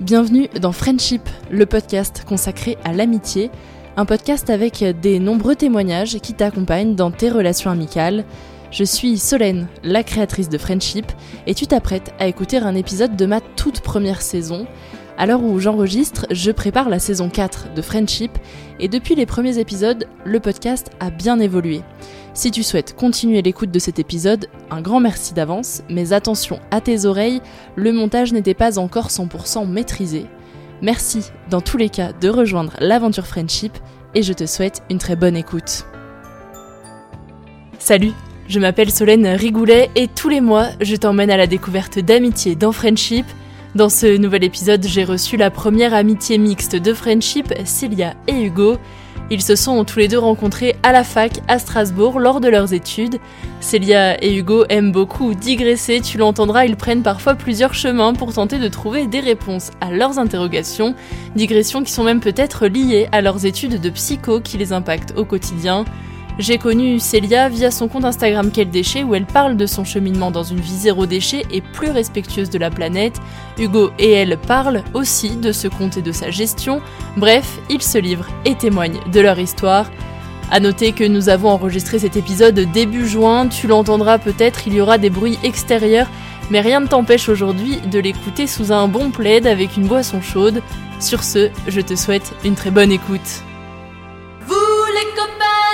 bienvenue dans Friendship, le podcast consacré à l'amitié, un podcast avec des nombreux témoignages qui t'accompagnent dans tes relations amicales. Je suis Solène, la créatrice de Friendship, et tu t'apprêtes à écouter un épisode de ma toute première saison. À l'heure où j'enregistre, je prépare la saison 4 de Friendship, et depuis les premiers épisodes, le podcast a bien évolué. Si tu souhaites continuer l'écoute de cet épisode, un grand merci d'avance, mais attention à tes oreilles, le montage n'était pas encore 100% maîtrisé. Merci dans tous les cas de rejoindre l'aventure Friendship et je te souhaite une très bonne écoute. Salut, je m'appelle Solène Rigoulet et tous les mois je t'emmène à la découverte d'amitié dans Friendship. Dans ce nouvel épisode, j'ai reçu la première amitié mixte de Friendship, Célia et Hugo. Ils se sont tous les deux rencontrés à la fac à Strasbourg lors de leurs études. Célia et Hugo aiment beaucoup digresser, tu l'entendras, ils prennent parfois plusieurs chemins pour tenter de trouver des réponses à leurs interrogations, digressions qui sont même peut-être liées à leurs études de psycho qui les impactent au quotidien. J'ai connu Célia via son compte Instagram Quel Déchet où elle parle de son cheminement dans une vie zéro déchet et plus respectueuse de la planète. Hugo et elle parlent aussi de ce compte et de sa gestion. Bref, ils se livrent et témoignent de leur histoire. À noter que nous avons enregistré cet épisode début juin, tu l'entendras peut-être, il y aura des bruits extérieurs, mais rien ne t'empêche aujourd'hui de l'écouter sous un bon plaid avec une boisson chaude. Sur ce, je te souhaite une très bonne écoute.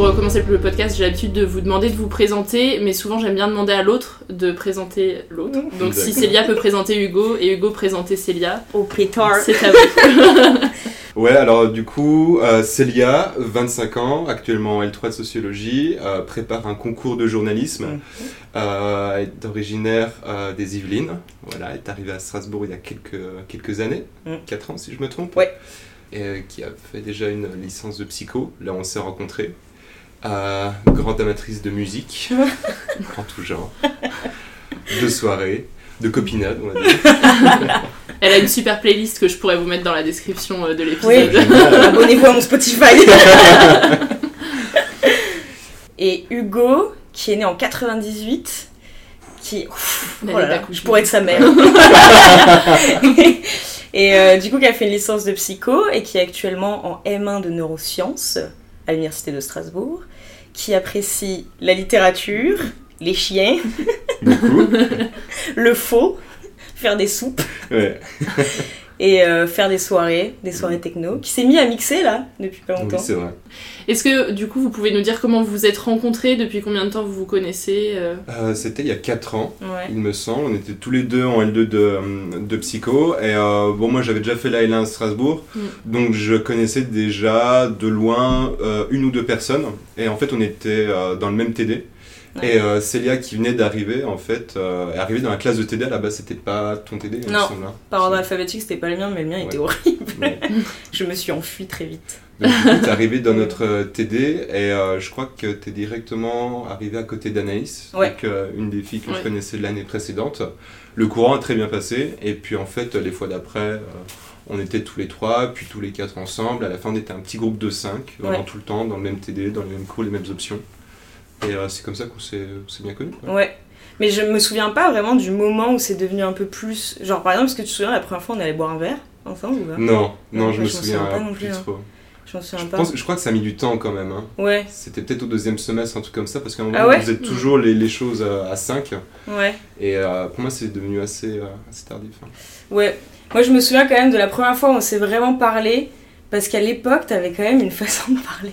Pour euh, commencer le podcast, j'ai l'habitude de vous demander de vous présenter, mais souvent j'aime bien demander à l'autre de présenter l'autre. Donc si Célia peut présenter Hugo et Hugo présenter Célia, Au pétard. c'est à vous. Ouais, alors du coup, euh, Célia, 25 ans, actuellement en L3 de sociologie, euh, prépare un concours de journalisme, euh, est originaire euh, des Yvelines, voilà, est arrivée à Strasbourg il y a quelques, quelques années, Mm. 4 ans si je me trompe, Ouais. et qui a fait déjà une licence de psycho, là on s'est rencontrés. Euh, grande amatrice de musique, en tout genre, de soirée, de copinade, on va dire. Elle a une super playlist que je pourrais vous mettre dans la description euh, de Oui, l'épisode. abonnez-vous à mon Spotify. Et Hugo, qui est né en 98, qui. Ouf, oh là je pourrais être sa mère. Et euh, du coup, qui a fait une licence de psycho et qui est actuellement en M1 de neurosciences à l'Université de Strasbourg, qui apprécie la littérature, les chiens, le faux, faire des soupes. Ouais. et euh, faire des soirées, des soirées techno, qui s'est mis à mixer là depuis pas longtemps. Oui, c'est vrai. Est-ce que du coup vous pouvez nous dire comment vous vous êtes rencontrés, depuis combien de temps vous vous connaissez euh Euh, C'était il y a 4 ans, Ouais. il me semble. On était tous les deux en L2 de, de psycho. Et euh, bon, moi j'avais déjà fait la L1 à Strasbourg. Mm. Donc je connaissais déjà de loin euh, une ou deux personnes. Et en fait, on était euh, dans le même TD. Ouais. Et euh, Célia qui venait d'arriver, en fait, euh, est arrivée dans la classe de TD. À la base, c'était pas ton TD, me Non, hein. par ordre alphabétique, c'était pas le mien, mais le mien était horrible. Ouais. Je me suis enfuie très vite. Donc, du coup, t'es arrivé dans notre euh, TD et euh, je crois que t'es directement arrivé à côté d'Anaïs, donc, euh, une des filles que je connaissais de l'année précédente. Le courant a très bien passé et puis en fait, les fois d'après, on était tous les trois, puis tous les quatre ensemble. À la fin, on était un petit groupe de cinq, vraiment Ouais. tout le temps, dans le même TD, dans les mêmes cours, les mêmes options. Et euh, c'est comme ça qu'on s'est bien connus. Ouais. Mais je me souviens pas vraiment du moment où c'est devenu un peu plus. Genre, par exemple, est-ce que tu te souviens la première fois on allait boire un verre ensemble ou pas? Non, non, je bah, me je m'en souviens souviens pas non plus plus, hein. trop. Je souviens Je, pas. pense, je crois que ça a mis du temps quand même. hein. Ouais, C'était peut-être au deuxième semestre, un truc comme ça, parce qu'à un moment, Ah ouais on faisait toujours les, les choses à 5. ouais, Et euh, pour moi, c'est devenu assez, euh, assez tardif. hein. ouais. Moi, je me souviens quand même de la première fois où on s'est vraiment parlé. Parce qu'à l'époque, t'avais quand même une façon de parler.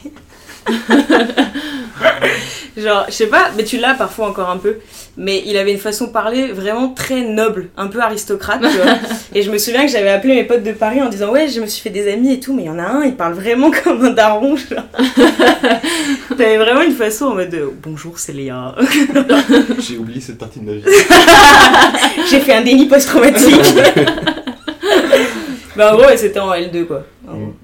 Genre, je sais pas, mais tu l'as parfois encore un peu. Mais il avait une façon de parler vraiment très noble, un peu aristocrate, tu vois. et je me souviens que j'avais appelé mes potes de Paris en disant Ouais, je me suis fait des amis et tout, mais il y en a un, il parle vraiment comme un daron. genre. T'avais vraiment une façon en mode de, Bonjour, c'est Léa. J'ai oublié cette partie de ma vie. J'ai fait un déni post-traumatique. Bah, en gros, ouais, c'était en L2, quoi.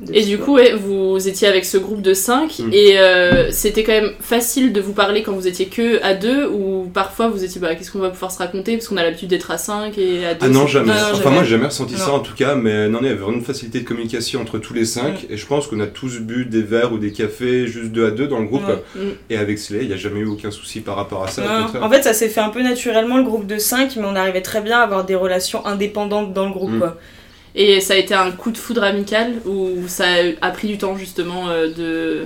De Et du coup, ouais, vous étiez avec ce groupe de 5 Mm. et euh, c'était quand même facile de vous parler quand vous étiez que à deux ou parfois vous étiez bah qu'est-ce qu'on va pouvoir se raconter parce qu'on a l'habitude d'être à 5 et à 2 Ah non, jamais. Non, non, enfin, jamais. moi, j'ai jamais ressenti ça en tout cas, mais non, il y avait vraiment une facilité de communication entre tous les cinq. Et je pense qu'on a tous bu des verres ou des cafés juste deux à deux dans le groupe. Mm. Et avec Slay, il n'y a jamais eu aucun souci par rapport à ça. en fait, ça s'est fait un peu naturellement, le groupe de 5, mais on arrivait très bien à avoir des relations indépendantes dans le groupe, Mm. quoi. Et ça a été un coup de foudre amical ou ça a pris du temps justement euh, de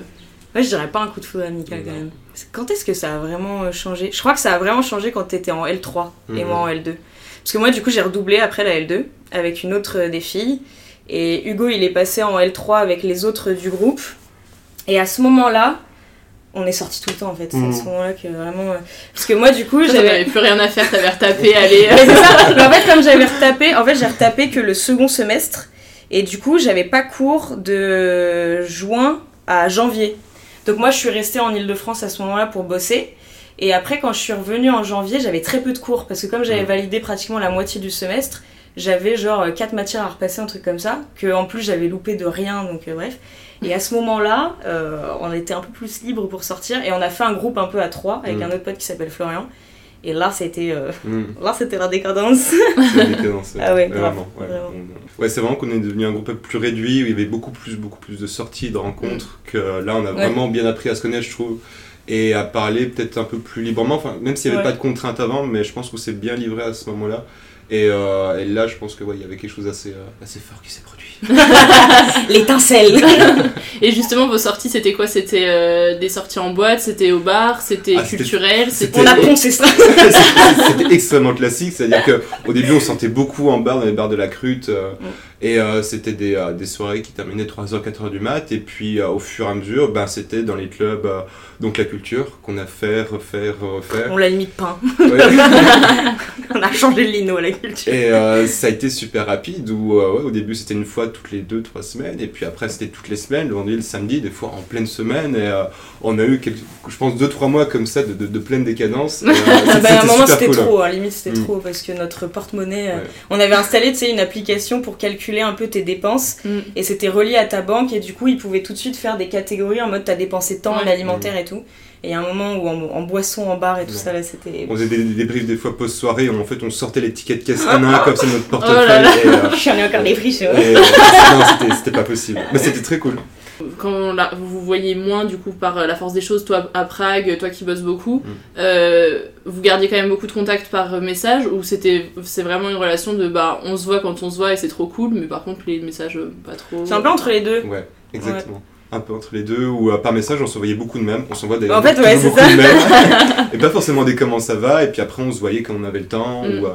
Ouais, je dirais pas un coup de foudre amical quand même. Quand est-ce que ça a vraiment euh, changé? Je crois que ça a vraiment changé quand t'étais en L3 et Mhm. moi en L2. Parce que moi, du coup, j'ai redoublé après la L2 avec une autre euh, des filles. Et Hugo, il est passé en L3 avec les autres du groupe. Et à ce moment-là, on est sortis tout le temps en fait. C'est à ce moment-là que vraiment. euh, Parce que moi, du coup, j'avais plus rien à faire, t'avais retapé, allez. Mais c'est ça. Mais en fait, comme j'avais retapé, en fait, j'ai retapé que le second semestre. Et du coup, j'avais pas cours de juin à janvier. Donc moi, je suis restée en Ile-de-France à ce moment-là pour bosser. Et après, quand je suis revenue en janvier, j'avais très peu de cours. Parce que comme j'avais validé pratiquement la moitié du semestre, j'avais genre euh, quatre matières à repasser, un truc comme ça. Que en plus, j'avais loupé de rien, donc euh, bref. Et à ce moment-là, euh, on était un peu plus libre pour sortir. Et on a fait un groupe un peu à trois avec Mm. un autre pote qui s'appelle Florian. Et là, c'était euh, Mm. là, c'était la décadence. La décadence, Ah ouais, vraiment. Ouais, vraiment. On- ouais, c'est vraiment qu'on est devenu un groupe un peu plus réduit, où il y avait beaucoup plus, beaucoup plus de sorties, de rencontres, que là, on a Ouais. vraiment bien appris à se connaître, je trouve, et à parler peut-être un peu plus librement, enfin, même s'il n'y avait Ouais. pas de contraintes avant, mais je pense qu'on s'est bien livré à ce moment-là. Et, euh, et là, je pense que ouais, il y avait quelque chose d'assez euh, assez fort qui s'est produit. L'étincelle Et justement, vos sorties, c'était quoi? C'était euh, des sorties en boîte, c'était au bar, c'était Ah, culturel, c'était. On a poncé ça C'était extrêmement classique, c'est-à-dire qu'au début on sortait beaucoup en bar, dans les bars de la Crute, euh, et euh, c'était des, euh, des soirées qui terminaient 3h, 4h du mat, et puis euh, au fur et à mesure, ben, c'était dans les clubs, euh, donc la culture, qu'on a fait, refaire, refaire. On l'a limite peint. Ouais. On a changé le lino à la culture. Et euh, ça a été super rapide, où euh, ouais, au début c'était une fois toutes les 2-3 semaines, et puis après c'était toutes les semaines, le vendredi, le samedi, des fois en pleine semaine, et euh, on a eu, quelques, je pense, 2-3 mois comme ça de, de, de pleine décadence. et, euh, Ah bah, à un moment c'était cool, hein. trop, hein, limite c'était Mm. trop parce que notre porte-monnaie, euh, Ouais. on avait installé tu sais, une application pour calculer un peu tes dépenses Mm. et c'était relié à ta banque et du coup ils pouvaient tout de suite faire des catégories en mode t'as dépensé tant en Ouais. alimentaire et tout. Et il y a un moment où en, en boisson, en bar et tout Ouais. ça là c'était. On faisait des, débriefs des fois post-soirée, où en fait on sortait les tickets de caisse un à un comme ça notre portefeuille. Oh là là. et, euh, J'en ai encore des friches. et, euh, non, c'était- c'était pas possible. Mais c'était très cool. Quand vous vous voyez moins du coup par euh, la force des choses, toi à Prague, toi qui bosses beaucoup, Mm. euh, vous gardiez quand même beaucoup de contacts par message ou c'était c'est vraiment une relation de bah on se voit quand on se voit et c'est trop cool, mais par contre les messages euh, pas trop. C'est un peu entre les deux. Ouais, exactement. Un peu entre les deux, ou euh, par message on s'envoyait beaucoup de mèmes, on s'envoie des En fait, ouais, c'est beaucoup ça. de mèmes, et pas forcément des comment ça va, et puis après on se voyait quand on avait le temps, Mm. ou euh,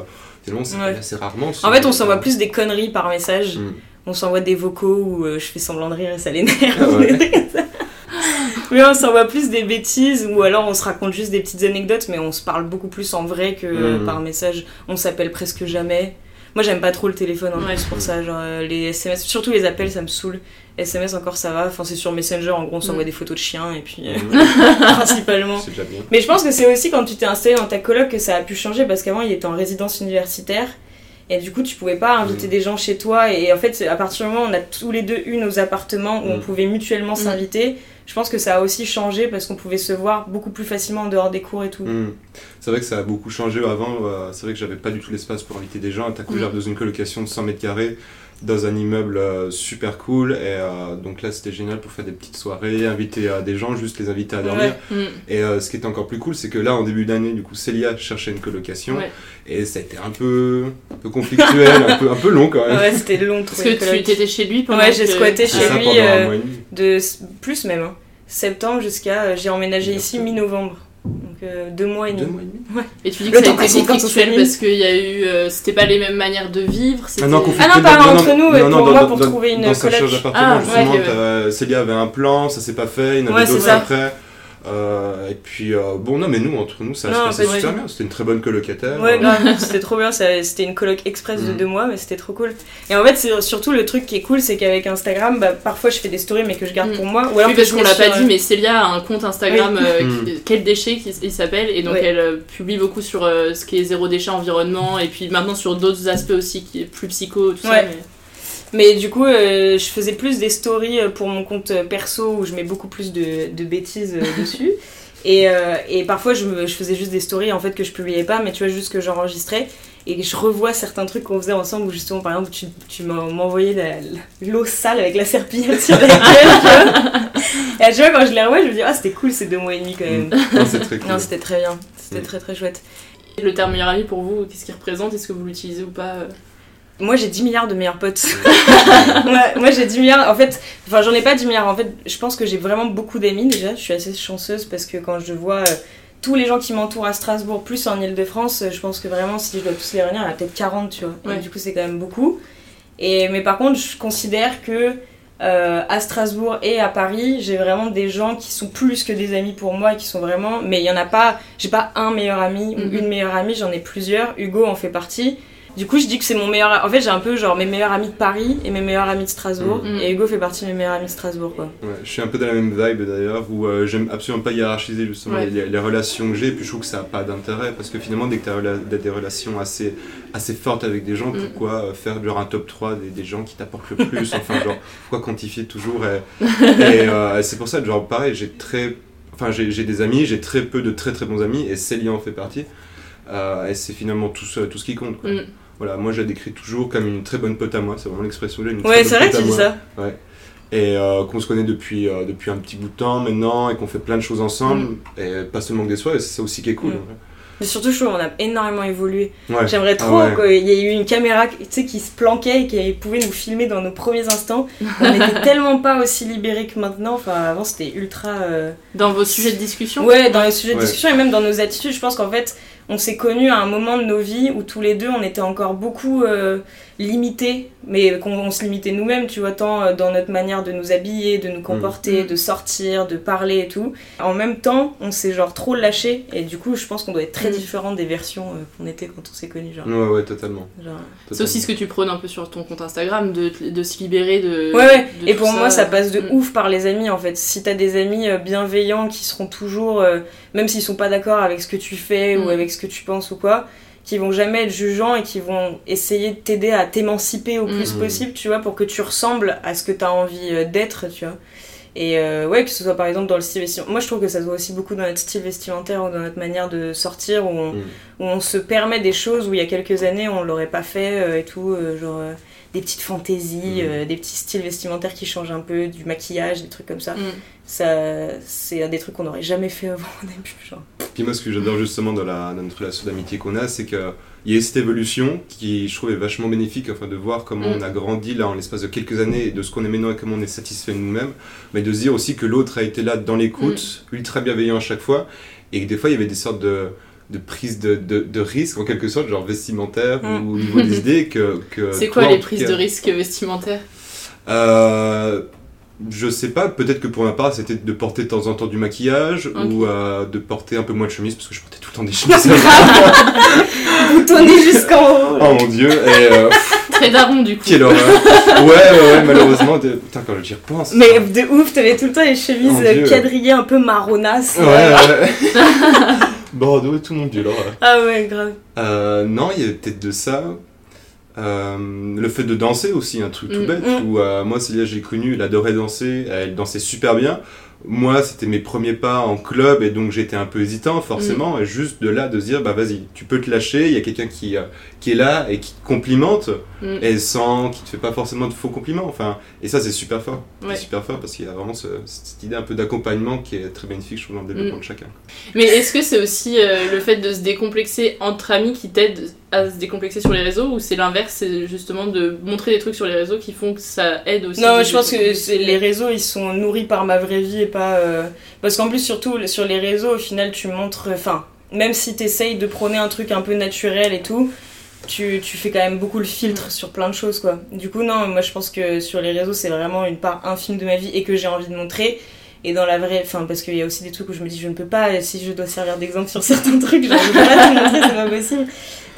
finalement c'est Ouais. assez rarement. En fait, on s'envoie plus des conneries par message. Mm. On s'envoie des vocaux où euh, je fais semblant de rire et ça l'énerve. Ah ouais. Mais on s'envoie plus des bêtises ou alors on se raconte juste des petites anecdotes, mais on se parle beaucoup plus en vrai que euh, Mm. par message. On s'appelle presque jamais. Moi, j'aime pas trop le téléphone en Ouais. plus pour ça. Genre, euh, les SMS, surtout les appels, ça me saoule. SMS encore ça va. Enfin, c'est sur Messenger. En gros, on s'envoie Mm. des photos de chiens et puis euh, Mm. principalement. Bien. Mais je pense que c'est aussi quand tu t'es installé dans ta coloc que ça a pu changer parce qu'avant il était en résidence universitaire et du coup tu pouvais pas inviter Mm. des gens chez toi et en fait c'est- à partir du moment où on a tous les deux eu nos appartements où on Mm. pouvait mutuellement Mm. s'inviter, je pense que ça a aussi changé parce qu'on pouvait se voir beaucoup plus facilement en dehors des cours et tout. C'est vrai que ça a beaucoup changé avant. euh, c'est vrai que j'avais pas du tout l'espace pour inviter des gens. T'as j'avais dans une colocation de 100 mètres carrés dans un immeuble euh, super cool. Et euh, donc là, c'était génial pour faire des petites soirées, inviter euh, des gens, juste les inviter à dormir. Ouais. Mm. Et euh, ce qui était encore plus cool, c'est que là, en début d'année, du coup, Célia cherchait une colocation. Ouais. Et ça a été un peu, un peu conflictuel, un, peu, un peu long quand même. Ouais, c'était long. Parce que tu t'étais chez lui pendant Ouais, j'ai que- squatté chez lui euh, de plus même, hein. septembre jusqu'à j'ai emménagé ici mi-novembre. Donc euh, deux mois et Deux demi. mois et demi. Et tu dis Le que ça temps a été conflictuel parce qu'il y a eu. euh, c'était pas les mêmes manières de vivre. c'était- Ah non, Ah non, pas dans- entre nous, mais pour moi, pour dans- trouver une Dans sa coloc. charge d'appartement, Ah, justement, ouais, ok, t'as- Célia avait un plan, ça s'est pas fait, il y en avait d'autres ça. après. Euh, et puis, euh, bon, non, mais nous, entre nous, ça Non, se pas passait super bien. C'était une très bonne colocataire. Ouais, Euh, grave, c'était trop bien. ça- C'était une coloc express de Mm. deux mois, mais c'était trop cool. Et en fait, c'est surtout le truc qui est cool, c'est qu'avec Instagram, bah, parfois je fais des stories, mais que je garde Mm. pour moi. Ou alors Oui, parce qu'on l'a pas dit, mais Célia a un compte Instagram, euh, Mm. Quel déchet qui- il s'appelle, et donc Ouais. elle euh, publie beaucoup sur euh, ce qui est zéro déchet environnement, et puis maintenant sur d'autres aspects aussi qui est plus psycho, tout ça. Ouais. mais- Mais du coup, euh, je faisais plus des stories euh, pour mon compte euh, perso où je mets beaucoup plus de, de bêtises dessus. Et, euh, et parfois, je, me- je faisais juste des stories en fait que je publiais pas, mais tu vois, juste que j'enregistrais. Et je revois certains trucs qu'on faisait ensemble où justement, par exemple, tu, tu m'as- m'envoyais l'eau sale avec la serpillière sur la gueule, tu vois. Et chaque fois, quand je les revois, je me dis, ah, c'était cool ces deux mois et demi quand même. non, c'est très cool. Non, c'était très bien. C'était Mm. très très chouette. Le terme meilleur ami pour vous, qu'est-ce qu'il représente? Est-ce que vous l'utilisez ou pas euh? Moi j'ai 10 milliards de meilleurs potes. Moi j'ai 10 milliards. En fait, enfin j'en ai pas 10 milliards. En fait, je pense que j'ai vraiment beaucoup d'amis déjà. Je suis assez chanceuse parce que quand je vois euh, tous les gens qui m'entourent à Strasbourg, plus en Ile-de-France, euh, je pense que vraiment si je dois tous les réunir, il y en a peut-être 40, tu vois. Ouais. Et du coup, c'est quand même beaucoup. Et, mais par contre, je considère que euh, à Strasbourg et à Paris, j'ai vraiment des gens qui sont plus que des amis pour moi et qui sont vraiment. Mais il y en a pas. J'ai pas un meilleur ami ou Mhm. une meilleure amie, j'en ai plusieurs. Hugo en fait partie. Du coup, je dis que c'est mon meilleur. En fait, j'ai un peu genre mes meilleurs amis de Paris et mes meilleurs amis de Strasbourg. Mhm. Et Hugo fait partie de mes meilleurs amis de Strasbourg, quoi. Ouais, je suis un peu dans la même vibe d'ailleurs, où euh, j'aime absolument pas hiérarchiser justement Ouais. les, les relations que j'ai, puis je trouve que ça n'a pas d'intérêt, parce que finalement, dès que tu as des relations assez, assez fortes avec des gens, Mm. pourquoi euh, faire genre un top 3 des, des gens qui t'apportent le plus? Enfin, genre, pourquoi quantifier toujours Et, et, euh, c'est pour ça que, genre, pareil, j'ai très. Enfin, j'ai des amis, j'ai très peu de très très bons amis, et Célia en fait partie. Euh, et c'est finalement tout, ce- tout ce qui compte. Quoi. Mm. Voilà, moi je la décris toujours comme une très bonne pote à moi, c'est vraiment l'expression que Ouais, c'est vrai, à tu dis moi. ça. Ouais. Et euh, qu'on se connaît depuis, euh, depuis un petit bout de temps maintenant et qu'on fait plein de choses ensemble. Et pas seulement que des soirs, et c'est ça aussi qui est cool. Mm. Mais surtout, je trouve qu'on a énormément évolué. Ouais. J'aimerais Ah trop ouais. qu'il y ait eu une caméra tu sais, qui se planquait et qui pouvait nous filmer dans nos premiers instants. On était tellement pas aussi libérés que maintenant. Enfin, avant, c'était ultra. euh, Dans vos sujets de discussion? Ouais, dans les sujets de discussion et même dans nos attitudes, je pense qu'en fait, on s'est connus à un moment de nos vies où tous les deux, on était encore beaucoup limités, mais qu'on on se limitait nous-mêmes, tu vois, tant euh, dans notre manière de nous habiller, de nous comporter, Mm. de sortir, de parler et tout. En même temps, on s'est genre trop lâché et du coup, je pense qu'on doit être très Mm. différent des versions euh, qu'on était quand on s'est connus, genre. Ouais, ouais, totalement. genre. C'est aussi ce que tu prônes un peu sur ton compte Instagram, de, de se libérer de. Ouais, ouais. de Et tout pour moi, ça passe de Mm. ouf par les amis en fait. Si t'as des amis euh, bienveillants qui seront toujours, euh, même s'ils sont pas d'accord avec ce que tu fais Mm. ou avec ce que tu penses ou quoi, qui vont jamais être jugeants et qui vont essayer de t'aider à t'émanciper au plus Mm. possible, tu vois, pour que tu ressembles à ce que t'as envie euh, d'être, tu vois. Et euh, ouais, que ce soit par exemple dans le style vestimentaire. Moi, je trouve que ça se voit aussi beaucoup dans notre style vestimentaire ou dans notre manière de sortir, où on, où on se permet des choses où il y a quelques années on l'aurait pas fait euh, et tout, euh, genre euh, des petites fantaisies, euh, des petits styles vestimentaires qui changent un peu, du maquillage, des trucs comme ça. Ça, c'est des trucs qu'on n'aurait jamais fait avant au début, genre. Puis moi, ce que j'adore justement dans, la, dans notre relation d'amitié qu'on a, c'est que il y a cette évolution qui, je trouve, est vachement bénéfique, enfin, de voir comment Mm. on a grandi là en l'espace de quelques années et de ce qu'on est maintenant et comment on est satisfait de nous-mêmes, mais de se dire aussi que l'autre a été là dans l'écoute, Mm. ultra bienveillant à chaque fois, et que des fois, il y avait des sortes de de prise de, de, de risque en quelque sorte, genre vestimentaire Mm. ou au niveau des idées que... que C'est quoi les prises cas- de risques vestimentaires? Euh, je sais pas, peut-être que pour ma part c'était de porter de temps en temps du maquillage ou euh, de porter un peu moins de chemise parce que je portais tout le temps des chemises. Boutonné jusqu'en haut. oh mon dieu, et euh, Très daron du coup. quelle horreur. Ouais, ouais, ouais, malheureusement, putain, quand j'y repense. Mais de ouf, t'avais tout le temps les chemises quadrillées un peu marronnasses. Ouais, ouais. Bordeaux et tout, mon dieu, l'horreur. Ah ouais, grave. Euh, non, il y avait peut-être de ça. Euh, le fait de danser aussi, un truc tout Mm. bête, Mm. où euh, moi, Célia, j'ai connu, elle adorait danser, elle dansait super bien. Moi, c'était mes premiers pas en club et donc j'étais un peu hésitant, forcément. Mm. Et juste de là, de se dire, bah vas-y, tu peux te lâcher, il y a quelqu'un qui, euh, qui est là et qui te complimente, Mm. et sans, qui te fait pas forcément de faux compliments. Enfin, et ça, c'est super fort. Ouais. C'est super fort parce qu'il y a vraiment ce- cette idée un peu d'accompagnement qui est très bénéfique, je trouve, dans le développement de chacun. Mais est-ce que c'est aussi euh, le fait de se décomplexer entre amis qui t'aide à se décomplexer sur les réseaux ou c'est l'inverse, c'est justement de montrer des trucs sur les réseaux qui font que ça aide aussi Non, je pense que les réseaux, ils sont nourris par ma vraie vie et pas. euh, Parce qu'en plus, surtout sur les réseaux, au final, tu montres. Enfin, même si t'essayes de prôner un truc un peu naturel et tout, tu, tu fais quand même beaucoup le filtre sur plein de choses, quoi. Du coup, non, moi je pense que sur les réseaux, c'est vraiment une part infime de ma vie et que j'ai envie de montrer. Et dans la vraie. Enfin, parce qu'il y a aussi des trucs où je me dis, je ne peux pas, si je dois servir d'exemple sur certains trucs, je ne peux pas tout montrer, c'est pas possible.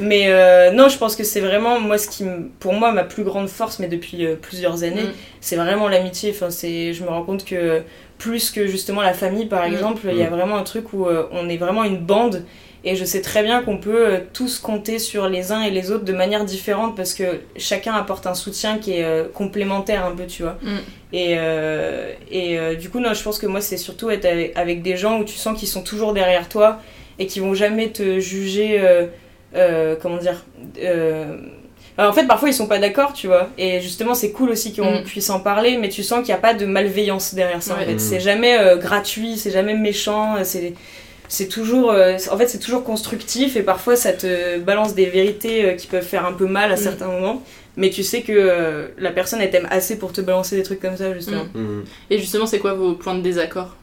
Mais euh, non, je pense que c'est vraiment, moi, ce qui, me- pour moi, ma plus grande force, mais depuis euh, plusieurs années, Mm. c'est vraiment l'amitié. Enfin, c'est, je me rends compte que plus que justement la famille, par Mm. exemple, il y a Mm. vraiment un truc où euh, on est vraiment une bande. Et je sais très bien qu'on peut euh, tous compter sur les uns et les autres de manière différente parce que chacun apporte un soutien qui est euh, complémentaire un peu, tu vois. Mm. Et, euh, et euh, du coup, non, je pense que moi, c'est surtout être avec, avec des gens où tu sens qu'ils sont toujours derrière toi et qui vont jamais te juger. euh, euh, comment dire euh, alors, en fait, parfois ils sont pas d'accord, tu vois. Et justement, c'est cool aussi qu'on Mm. puisse en parler, mais tu sens qu'il n'y a pas de malveillance derrière ça. Ouais. En fait, Mm. c'est jamais euh, gratuit, c'est jamais méchant, c'est c'est toujours euh, en fait c'est toujours constructif et parfois ça te balance des vérités euh, qui peuvent faire un peu mal à Mm. certains moments mais tu sais que euh, la personne elle t'aime assez pour te balancer des trucs comme ça justement Mm. Et justement, c'est quoi vos points de désaccord?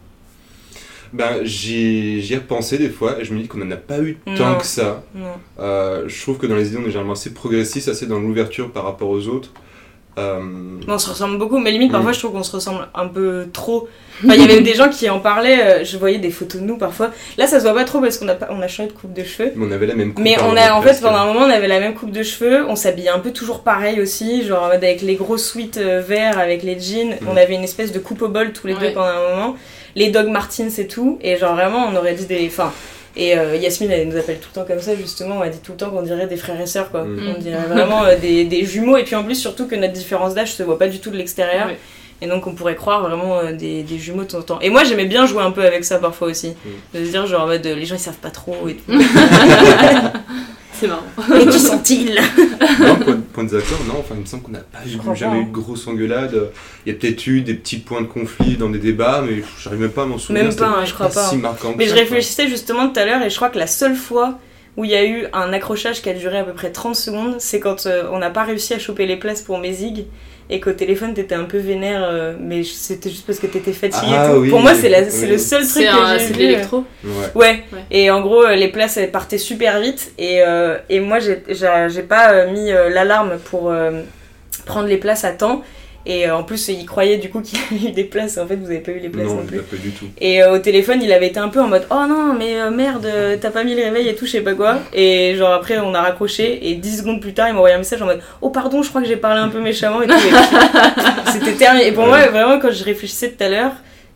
Ben, j'y j'y ai repensé des fois et je me dis qu'on n'en a pas eu tant Non. que ça. non Euh, je trouve que dans les idées, on est généralement assez progressiste, assez dans l'ouverture par rapport aux autres. Euh, on se ressemble beaucoup, mais limite, Mm. parfois, je trouve qu'on se ressemble un peu trop. Enfin, il y avait des gens qui en parlaient, euh, je voyais des photos de nous parfois. Là, ça se voit pas trop parce qu'on a, pas, on a changé de coupe de cheveux. mais on avait la même coupe. Mais on a, en fait, pendant un moment, on avait la même coupe de cheveux, on s'habillait un peu toujours pareil aussi, genre avec les gros sweats euh, verts, avec les jeans. Mm. On avait une espèce de coupe au bol tous les Ouais. deux pendant un moment. Les Dog Martins et tout, et genre vraiment, on aurait dit des. Enfin, et euh, Yasmine, elle nous appelle tout le temps comme ça, justement, on a dit tout le temps qu'on dirait des frères et sœurs, quoi. Mm. On dirait vraiment euh, des, des jumeaux, et puis en plus, surtout que notre différence d'âge se voit pas du tout de l'extérieur. Et donc on pourrait croire vraiment euh, des, des jumeaux de temps en temps. Et moi j'aimais bien jouer un peu avec ça parfois aussi. De se dire genre en mode euh, les gens ils savent pas trop et tout. C'est marrant. et qui sont-ils? Non, point, point de désaccord, non. Enfin, il me semble qu'on n'a pas eu, jamais pas, eu de grosse engueulade. Il y a peut-être eu des petits points de conflit dans des débats, mais j'arrive même pas à m'en souvenir. Même pas, hein, je crois pas. Si marquant que Mais je réfléchissais justement tout à l'heure et je crois que la seule fois où il y a eu un accrochage qui a duré à peu près 30 secondes, c'est quand euh, on n'a pas réussi à choper les places pour mes zigs et qu'au téléphone t'étais un peu vénère, euh, mais c'était juste parce que t'étais fatiguée Ah et tout. oui, pour moi c'est oui. le seul truc que un- j'ai vu. l'électro Ouais. Ouais. Ouais. Et en gros, les places elles partaient super vite et, euh, et moi j'ai pas euh, mis euh, l'alarme pour euh, prendre les places à temps. Et euh, en plus, il croyait du coup qu'il y avait eu des places. En fait, vous avez pas eu les places non, Non, plus. pas du tout. Et euh, au téléphone, il avait été un peu en mode Oh non, mais euh, merde, t'as pas mis le réveil et tout, je sais pas quoi. Et genre après, on a raccroché. Et 10 secondes plus tard, il m'a envoyé un message en mode Oh pardon, je crois que j'ai parlé un peu méchamment et tout. C'était terminé. Et pour moi, vraiment, quand je réfléchissais tout à l'heure,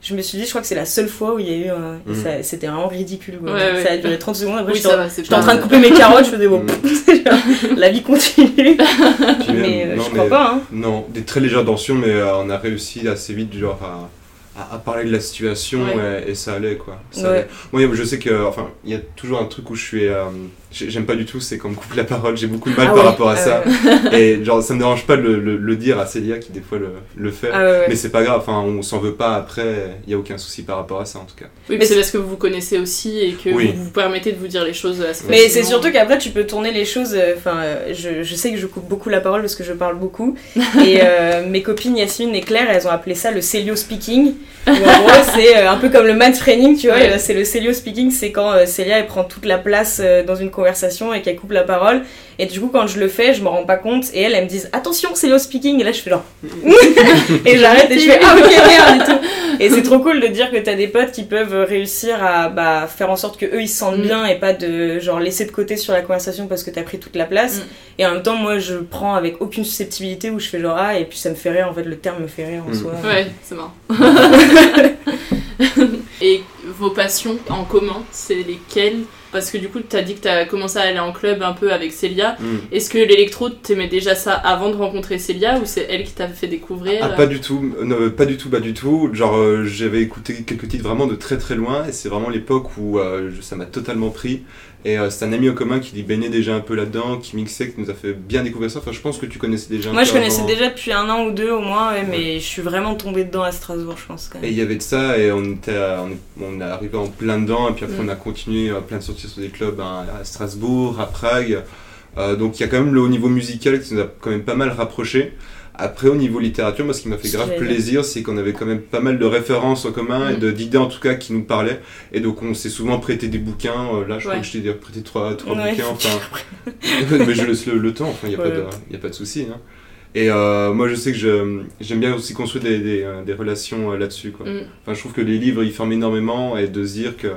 je me suis dit, je crois que c'est la seule fois où il y a eu un. et Mm. C'était vraiment ridicule. quoi. Ouais, ouais. Ça a duré 30 secondes. Après, Oui, j'étais en- train de couper mes carottes. Je faisais Bon, Mm. la vie continue. Puis mais euh, non, je crois mais- pas. Hein. Non, des très légères tensions, mais euh, on a réussi assez vite, genre, à, à- à parler de la situation Ouais. et, et ça allait, quoi. Ça Ouais. allait. Moi, je sais que, enfin, il y a toujours un truc où je suis, euh, j'aime pas du tout, c'est qu'on me coupe la parole. J'ai beaucoup de mal Ah par ouais, rapport à ah ça. Et genre, ça me dérange pas de le, le- le dire à Célia qui des fois le, le fait. Ah ouais. Mais c'est pas grave, enfin, on s'en veut pas après. Il y a aucun souci par rapport à ça en tout cas. Oui, mais c'est parce que vous vous connaissez aussi et que Oui. vous vous permettez de vous dire les choses assez Mais c'est surtout qu'après tu peux tourner les choses. euh, Enfin, euh, je, je sais que je coupe beaucoup la parole parce que je parle beaucoup. Et euh, mes copines Yasmine et Claire, elles ont appelé ça le Célio speaking. Où en gros, c'est un peu comme le mansplaining, tu vois. Ouais. C'est le Célio speaking, c'est quand Célia elle prend toute la place dans une conversation et qu'elle coupe la parole. Et du coup, quand je le fais, je me rends pas compte. Et elles, elles me disent attention, Célio speaking. Et là, je fais genre. et j'arrête et je fais ah ok merde et tout. Et c'est trop cool de dire que t'as des potes qui peuvent réussir à bah, faire en sorte que eux ils se sentent Mm. bien et pas de genre laisser de côté sur la conversation parce que t'as pris toute la place. Mm. Et en même temps, moi je prends avec aucune susceptibilité où je fais genre ah et puis ça me fait rire en fait, le terme me fait rire en Mm. soi. Ouais, c'est marrant. et vos passions en commun, c'est lesquelles? Parce que du coup, t'as dit que t'as commencé à aller en club un peu avec Célia. Mm. Est-ce que l'électro, t'aimais déjà ça avant de rencontrer Célia ou c'est elle qui t'a fait découvrir Ah, pas du tout, euh, non, pas du tout, pas du tout. Genre, euh, j'avais écouté quelques titres vraiment de très très loin, et c'est vraiment l'époque où euh, ça m'a totalement pris. Et euh, c'est un ami en commun qui y baignait déjà un peu là-dedans, qui mixait, qui nous a fait bien découvrir ça. Enfin, je pense que tu connaissais déjà un Moi je connaissais avant. déjà depuis un an ou deux au moins, ouais, mais je suis vraiment tombée dedans à Strasbourg, je pense quand Et il y avait de ça, et on était, à- on est, on est arrivé en plein dedans, et puis après Mm. on a continué euh, plein de sorties sur des clubs hein, à Strasbourg, à Prague. Euh, donc il y a quand même le au niveau musical qui nous a quand même pas mal rapprochés. Après, au niveau littérature, moi, ce qui m'a fait grave plaisir, c'est qu'on avait quand même pas mal de références en commun et Mm. d'idées en tout cas qui nous parlaient. Et donc, on s'est souvent prêté des bouquins. Euh, Là, je crois que je t'ai prêté trois, trois Ouais, bouquins. Enfin, mais je laisse le, le temps. Enfin, il n'y a, pas de- y a pas de souci. hein. Et euh, moi, je sais que j'aime bien aussi construire des, des, euh, des relations euh, là-dessus. quoi. Mm. Enfin, je trouve que les livres, ils forment énormément et de se dire que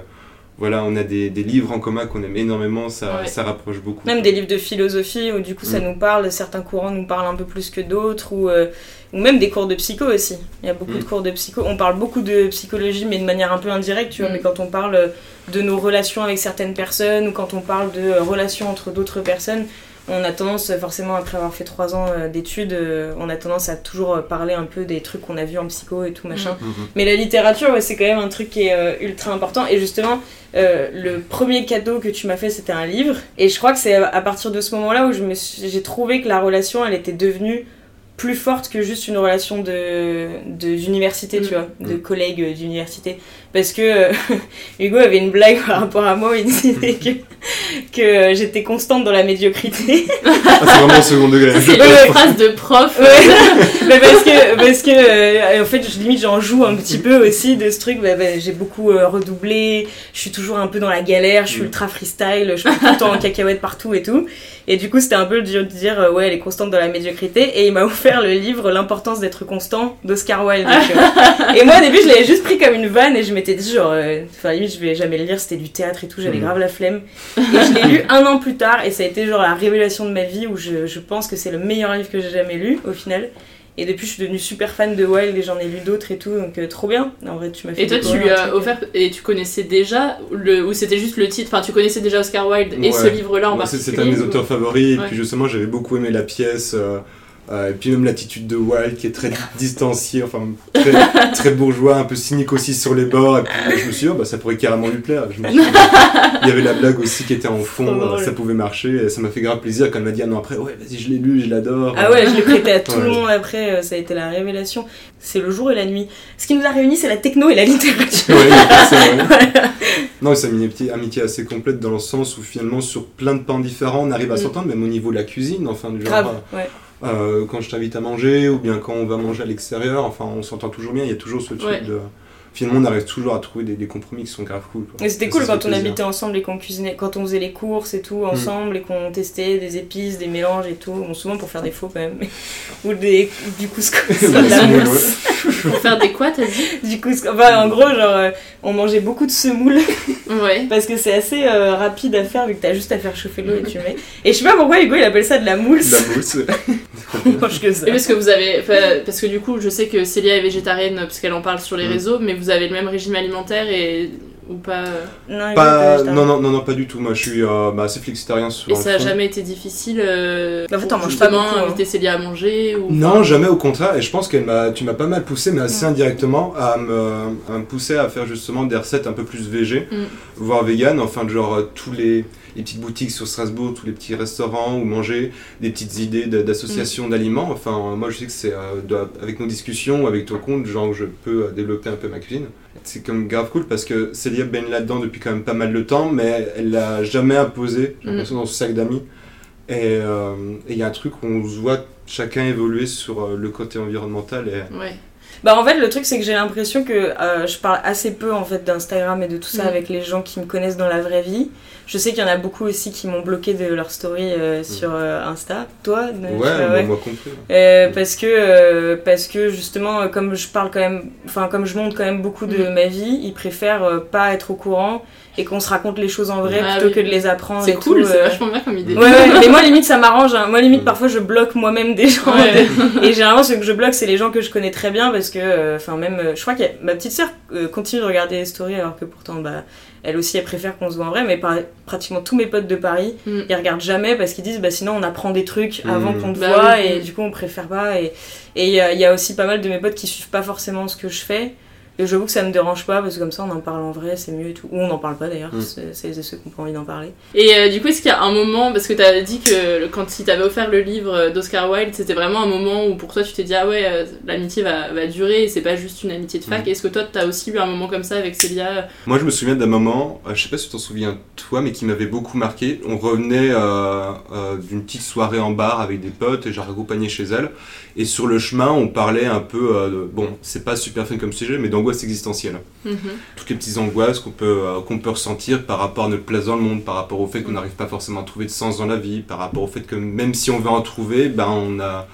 voilà, on a des, des livres en commun qu'on aime énormément, ça, Ouais. ça rapproche beaucoup. Même des livres de philosophie où du coup ça Mm. nous parle, certains courants nous parlent un peu plus que d'autres, ou, euh, ou même des cours de psycho aussi. Il y a beaucoup Mm. de cours de psycho. On parle beaucoup de psychologie, mais de manière un peu indirecte, tu vois. Mm. Mais quand on parle de nos relations avec certaines personnes, ou quand on parle de euh, relations entre d'autres personnes, on a tendance, forcément, après avoir fait trois ans euh, d'études, euh, on a tendance à toujours euh, parler un peu des trucs qu'on a vus en psycho et tout machin. Mhm. Mais la littérature, ouais, c'est quand même un truc qui est euh, ultra important. Et justement, euh, le premier cadeau que tu m'as fait, c'était un livre. Et je crois que c'est à à partir de ce moment-là où je me suis- j'ai trouvé que la relation, elle était devenue plus forte que juste une relation de d'université, tu Mm. vois, de Mm. collègues d'université. Parce que euh, Hugo avait une blague par rapport à moi où il disait que, que j'étais constante dans la médiocrité. Ah, c'est vraiment au second degré. C'est ouais. une phrase de prof. Ouais, mais parce que, parce que euh, en fait, je, limite, j'en joue un petit peu aussi de ce truc. Bah, bah, j'ai beaucoup euh, redoublé, je suis toujours un peu dans la galère, je suis Mm. ultra freestyle, je suis tout le temps en cacahuète partout et tout. Et du coup, c'était un peu dire, de dire, ouais, elle est constante dans la médiocrité. Et il m'a offert le livre L'importance d'être constant d'Oscar Wilde. vois. et moi, au début, je l'avais juste pris comme une vanne et je m'étais dit, genre, euh, enfin, limite, je vais jamais le lire, c'était du théâtre et tout, j'avais Mm. grave la flemme. Et je l'ai lu un an plus tard et ça a été genre la révélation de ma vie où je, je pense que c'est le meilleur livre que j'ai jamais lu au final. Et depuis, je suis devenue super fan de Wilde et j'en ai lu d'autres et tout, donc euh, trop bien. En vrai, tu m'as fait Et toi, tu lui as offert et tu connaissais déjà le ou c'était juste le titre. Enfin, tu connaissais déjà Oscar Wilde et Ouais. ce livre-là en c'est- particulier. C'est un de mes ou- auteurs favoris, et Ouais. puis justement, j'avais beaucoup aimé la pièce, euh, euh, et puis même l'attitude de Wilde qui est très distanciée, enfin très, très bourgeois, un peu cynique aussi sur les bords, et puis je me suis dit, oh, bah, ça pourrait carrément lui plaire. Je me suis dit, il y avait la blague aussi qui était en fond, euh, ça pouvait marcher, et ça m'a fait grave plaisir quand elle m'a dit, ah non, après, ouais, vas-y, je l'ai lu, je l'adore. Ah ouais, je l'ai prêté à tout le monde après, euh, ça a été la révélation. C'est le jour et la nuit. Ce qui nous a réunis, c'est la techno et la littérature. Ouais, c'est vrai. Non, c'est une amitié, amitié assez complète dans le sens où finalement sur plein de pans différents on arrive à Mm. s'entendre, même au niveau de la cuisine, enfin du genre Grave, ouais. Euh, quand je t'invite à manger ou bien quand on va manger à l'extérieur, enfin on s'entend toujours bien, il y a toujours ce truc Ouais. de... Finalement on arrive toujours à trouver des, des compromis qui sont grave cool. quoi. Et c'était cool quand on plaisir. habitait ensemble et qu'on cuisinait, quand on faisait les courses et tout ensemble et qu'on testait des épices, des mélanges et tout. Bon, souvent pour faire des faux quand même, mais- ou des, du couscous, de la mousse. Pour faire des quoi, t'as dit Du. Enfin, en gros, genre, euh, on mangeait beaucoup de semoule Ouais. parce que c'est assez euh, rapide à faire vu que t'as juste à faire chauffer l'eau et tu mets. Et je sais pas pourquoi Hugo il appelle ça de la mousse. La mousse. On mange que ça. Et parce que vous avez, parce que du coup, je sais que Célia est végétarienne parce qu'elle en parle sur les Mm. réseaux, mais vous avez le même régime alimentaire et ou pas euh, Non, Pas... Non, non, non, non, pas du tout. Moi je suis euh, bah, assez flexitarien sur Et ça a fond. jamais été difficile euh, en fait, pour t'en manges pas beaucoup, hein. inviter Célia à manger ou Non, jamais au contraire. Et je pense que tu m'as pas mal poussé, mais assez indirectement, à me, à me pousser à faire justement des recettes un peu plus végé, Mm. voire vegan. Enfin, de genre euh, tous les. Les petites boutiques sur Strasbourg, tous les petits restaurants où manger, des petites idées d'association d'aliments. Enfin, moi, je sais que c'est avec nos discussions, avec ton compte, genre, je peux développer un peu ma cuisine. C'est comme grave cool parce que Célia baigne là-dedans depuis quand même pas mal de temps, mais elle l'a jamais imposé, j'ai l'impression, dans ce sac d'amis. Et il y a un truc où on se voit chacun évoluer sur le côté environnemental. Et, Ouais. Bah en fait le truc c'est que j'ai l'impression que euh, je parle assez peu en fait d'Instagram et de tout ça Mm. avec les gens qui me connaissent dans la vraie vie. Je sais qu'il y en a beaucoup aussi qui m'ont bloqué de leur story euh, sur euh, Insta. Toi Mm. Ouais, tu- moi, moi compris. Euh, parce que euh, parce que justement comme je parle quand même enfin comme je montre quand même beaucoup de Mm. ma vie, ils préfèrent euh, pas être au courant et qu'on se raconte les choses en vrai Ah plutôt oui. que de les apprendre. C'est et cool, c'est euh. vachement bien comme idée. Ouais, ouais, mais moi limite ça m'arrange. hein. Moi limite parfois je bloque moi-même des gens. Ouais. et généralement ceux que je bloque c'est les gens que je connais très bien parce que, euh, enfin même, euh, je crois que ma petite sœur continue de regarder les stories alors que pourtant bah elle aussi elle préfère qu'on se voit en vrai. Mais par- pratiquement tous mes potes de Paris Mm. ils regardent jamais parce qu'ils disent bah sinon on apprend des trucs Mm. avant qu'on te Bah voit oui. et du coup on préfère pas. Et et il y, a- il y a aussi pas mal de mes potes qui suivent pas forcément ce que je fais. Et j'avoue que ça me dérange pas parce que comme ça on en parle en vrai, c'est mieux et tout. Ou on n'en parle pas d'ailleurs, Mm. c'est ceux qui ont pas envie d'en parler. Et euh, du coup, est-ce qu'il y a un moment, parce que t'avais dit que quand il t'avait offert le livre euh, d'Oscar Wilde, c'était vraiment un moment où pour toi tu t'es dit ah ouais, euh, l'amitié va, va durer et c'est pas juste une amitié de fac. Mm. Est-ce que toi t'as aussi eu un moment comme ça avec Célia? Moi, je me souviens d'un moment, euh, je sais pas si tu t'en souviens toi, mais qui m'avait beaucoup marqué. On revenait euh, euh, d'une petite soirée en bar avec des potes et j'ai accompagné chez elle. Et sur le chemin, on parlait un peu, euh, de- bon, c'est pas super fun comme sujet, mais existentielle. Mhm. Toutes les petites angoisses qu'on peut, euh, qu'on peut ressentir par rapport à notre place dans le monde, par rapport au fait qu'on n'arrive pas forcément à trouver de sens dans la vie, par rapport au fait que même si on veut en trouver, ben on a,